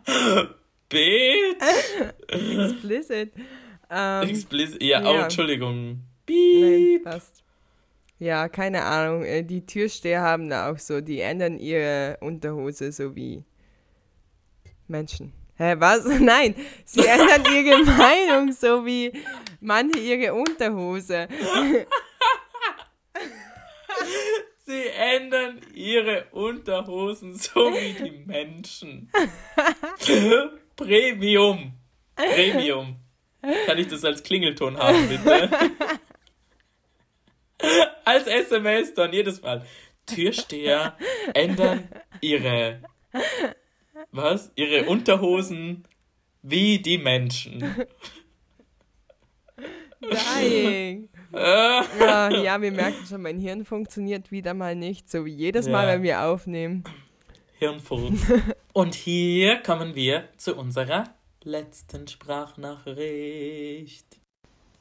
[LAUGHS] Bitch! Explicit. Ähm, Explicit. Ja, oh, ja. Entschuldigung. nein, Piep. passt. Ja, keine Ahnung. äh, Die Türsteher haben da auch so, die ändern ihre Unterhose so wie Menschen Hä, was? [LAUGHS] Nein, sie ändern ihre [LAUGHS] Meinung, so wie manche ihre Unterhose. [LAUGHS] Sie ändern ihre Unterhosen so wie die Menschen. Premium. Premium. Kann ich das als Klingelton haben, bitte? [LAUGHS] als SMS dann jedes Mal. Türsteher ändern ihre was? Ihre Unterhosen wie die Menschen. Dying. [LAUGHS] ja, ja, wir merken schon, mein Hirn funktioniert wieder mal nicht, so wie jedes Mal, Ja. wenn wir aufnehmen. Hirnfurz. Und hier kommen wir zu unserer letzten Sprachnachricht.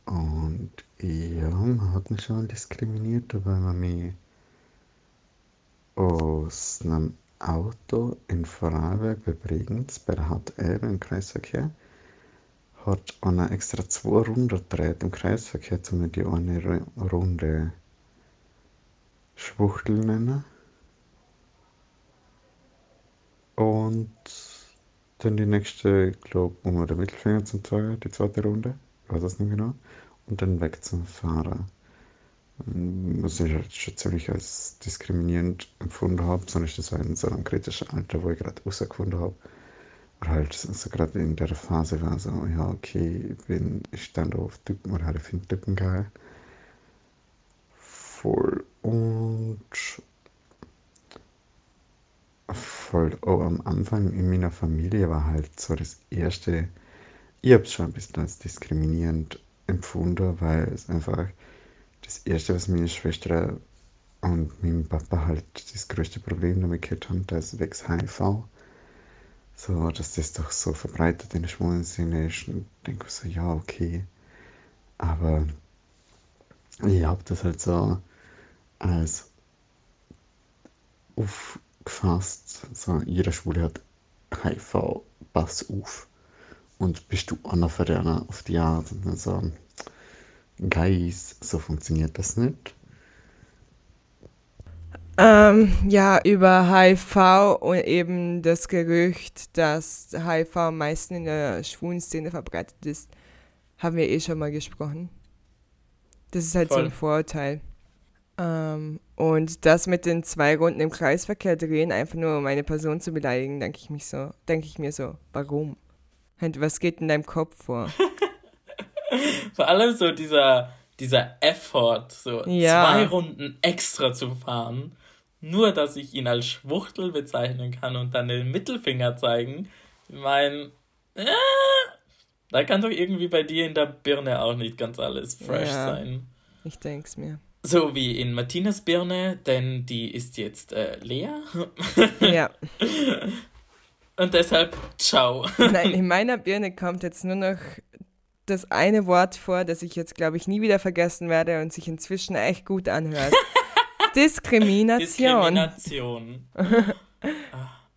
Und ja, man hat mich schon diskriminiert, weil man mich aus einem Auto in Vorarlberg bei bei der HTL im Kreisverkehr hat einer extra zwei Runden gedreht im Kreisverkehr, um die eine Ru- Runde Schwuchtel nennen. Und dann die nächste, ich glaube, um den Mittelfinger zu zeigen, die zweite Runde, ich weiß das nicht genau, und dann weg zum Fahrer. Ähm, Was ich halt schon ziemlich als diskriminierend empfunden habe, besonders das war in so einem kritischen Alter, wo ich gerade rausgefunden habe, oder halt so gerade in der Phase war, so, ja, okay, ich bin, ich stand auf Typen, oder halt, ich finde Typen geil. Voll. Und voll auch am Anfang in meiner Familie war halt so das erste, ich habe es schon ein bisschen als diskriminierend empfunden, weil es einfach das erste, was meine Schwester und mein Papa halt das größte Problem damit gehabt haben, das wächst HIV. So, dass das doch so verbreitet in der schwulen Szene ist. Und ich denke so, ja, okay. Aber ich habe das halt so als aufgefasst, so jeder Schwule hat HIV, pass auf. Und bist du einer von denen auf die Art? Und dann so, Guys, so funktioniert das nicht. Ähm, ja, über HIV und eben das Gerücht, dass HIV am meisten in der schwulen Szene verbreitet ist, haben wir eh schon mal gesprochen. Das ist halt so Voll. ein Vorurteil. Ähm, und das mit den zwei Runden im Kreisverkehr drehen, einfach nur um eine Person zu beleidigen, denke ich mich so, denke ich mir so, warum? Und was geht in deinem Kopf vor? [LAUGHS] Vor allem so dieser, dieser Effort, so Ja. zwei Runden extra zu fahren, nur dass ich ihn als Schwuchtel bezeichnen kann und dann den Mittelfinger zeigen. Ich meine, äh, da kann doch irgendwie bei dir in der Birne auch nicht ganz alles fresh Ja. sein. Ich denke es mir. So wie in Martinas Birne, denn die ist jetzt äh, leer. [LAUGHS] Ja. Und deshalb, ciao. [LAUGHS] Nein, in meiner Birne kommt jetzt nur noch das eine Wort vor, das ich jetzt, glaube ich, nie wieder vergessen werde und sich inzwischen echt gut anhört. [LAUGHS] Diskrimination. Diskrimination.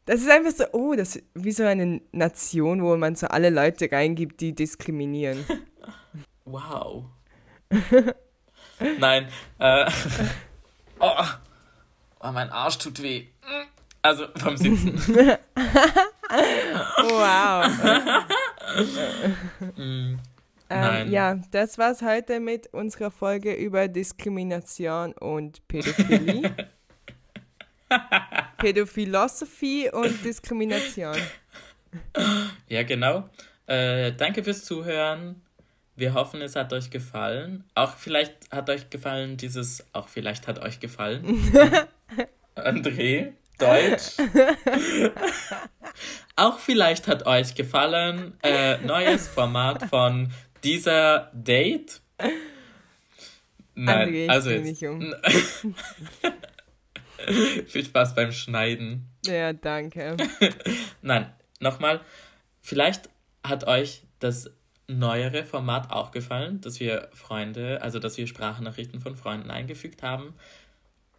Das ist einfach so, oh, das ist wie so eine Nation, wo man so alle Leute reingibt, die diskriminieren. Wow. Nein. Äh, [LAUGHS] oh, oh, mein Arsch tut weh. Also vom Sitzen. [LAUGHS] Wow. [LAUGHS] Mm, Ähm, ja, das war's heute mit unserer Folge über Diskrimination und Pädophilie. Pädophilosophie und Diskrimination. ja, genau. Äh, danke fürs Zuhören. Wir hoffen, es hat euch gefallen. Auch vielleicht hat euch gefallen dieses, auch vielleicht hat euch gefallen. [LAUGHS] André, Deutsch. [LAUGHS] auch vielleicht hat euch gefallen. Äh, neues Format von dieser Date. Nein, André, ich also jetzt. mich um. [LAUGHS] Viel Spaß beim Schneiden. Ja, danke. Nein, nochmal. Vielleicht hat euch das neuere Format auch gefallen, dass wir Freunde, also dass wir Sprachnachrichten von Freunden eingefügt haben.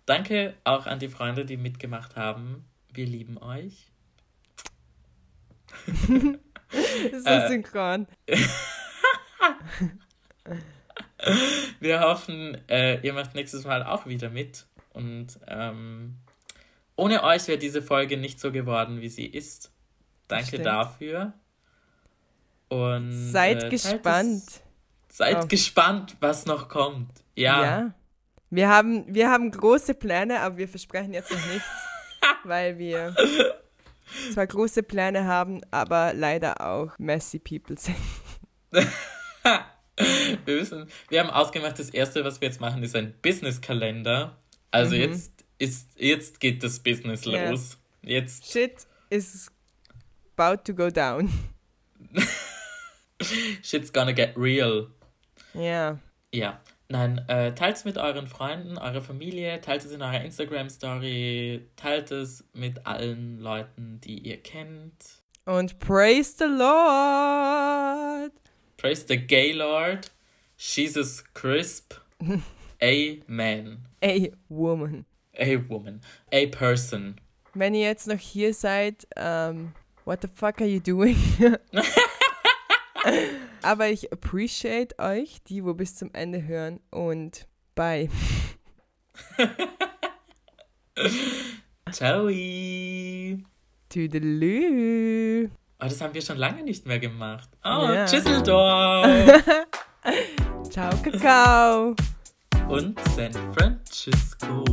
Danke auch an die Freunde, die mitgemacht haben. Wir lieben euch. [LAUGHS] So Äh. synchron. [LAUGHS] Wir hoffen, äh, ihr macht nächstes Mal auch wieder mit. Und ähm, ohne euch wäre diese Folge nicht so geworden, wie sie ist. Danke Stimmt. dafür. Und Seid äh, gespannt. Es, seid Oh. gespannt, was noch kommt. Ja. Ja. Wir haben, wir haben große Pläne, aber wir versprechen jetzt noch nichts, [LAUGHS] weil wir zwar große Pläne haben, aber leider auch messy people sind. [LAUGHS] wir, müssen, wir haben ausgemacht, das erste, was wir jetzt machen, ist ein Business-Kalender. Also Mhm. jetzt ist jetzt geht das Business Ja. los. Jetzt Shit is about to go down. [LAUGHS] [LAUGHS] shit's gonna get real. Ja. Ja. Nein, äh, teilt es mit euren Freunden, eurer Familie, teilt es in eurer Instagram-Story, teilt es mit allen Leuten, die ihr kennt. Und praise the Lord. Praise the Gaylord, Jesus Crisp, [LAUGHS] Amen. Ey, Woman. A woman, a person. Wenn ihr jetzt noch hier seid, ähm, what the fuck are you doing? [LAUGHS] [LAUGHS] Aber ich appreciate euch, die, wo bis zum Ende hören. Und bye. [LAUGHS] Ciao. Toodaloo. Oh, das haben wir schon lange nicht mehr gemacht. Oh, Ja. Düsseldorf [LAUGHS] Ciao, Kakao. und San Francisco.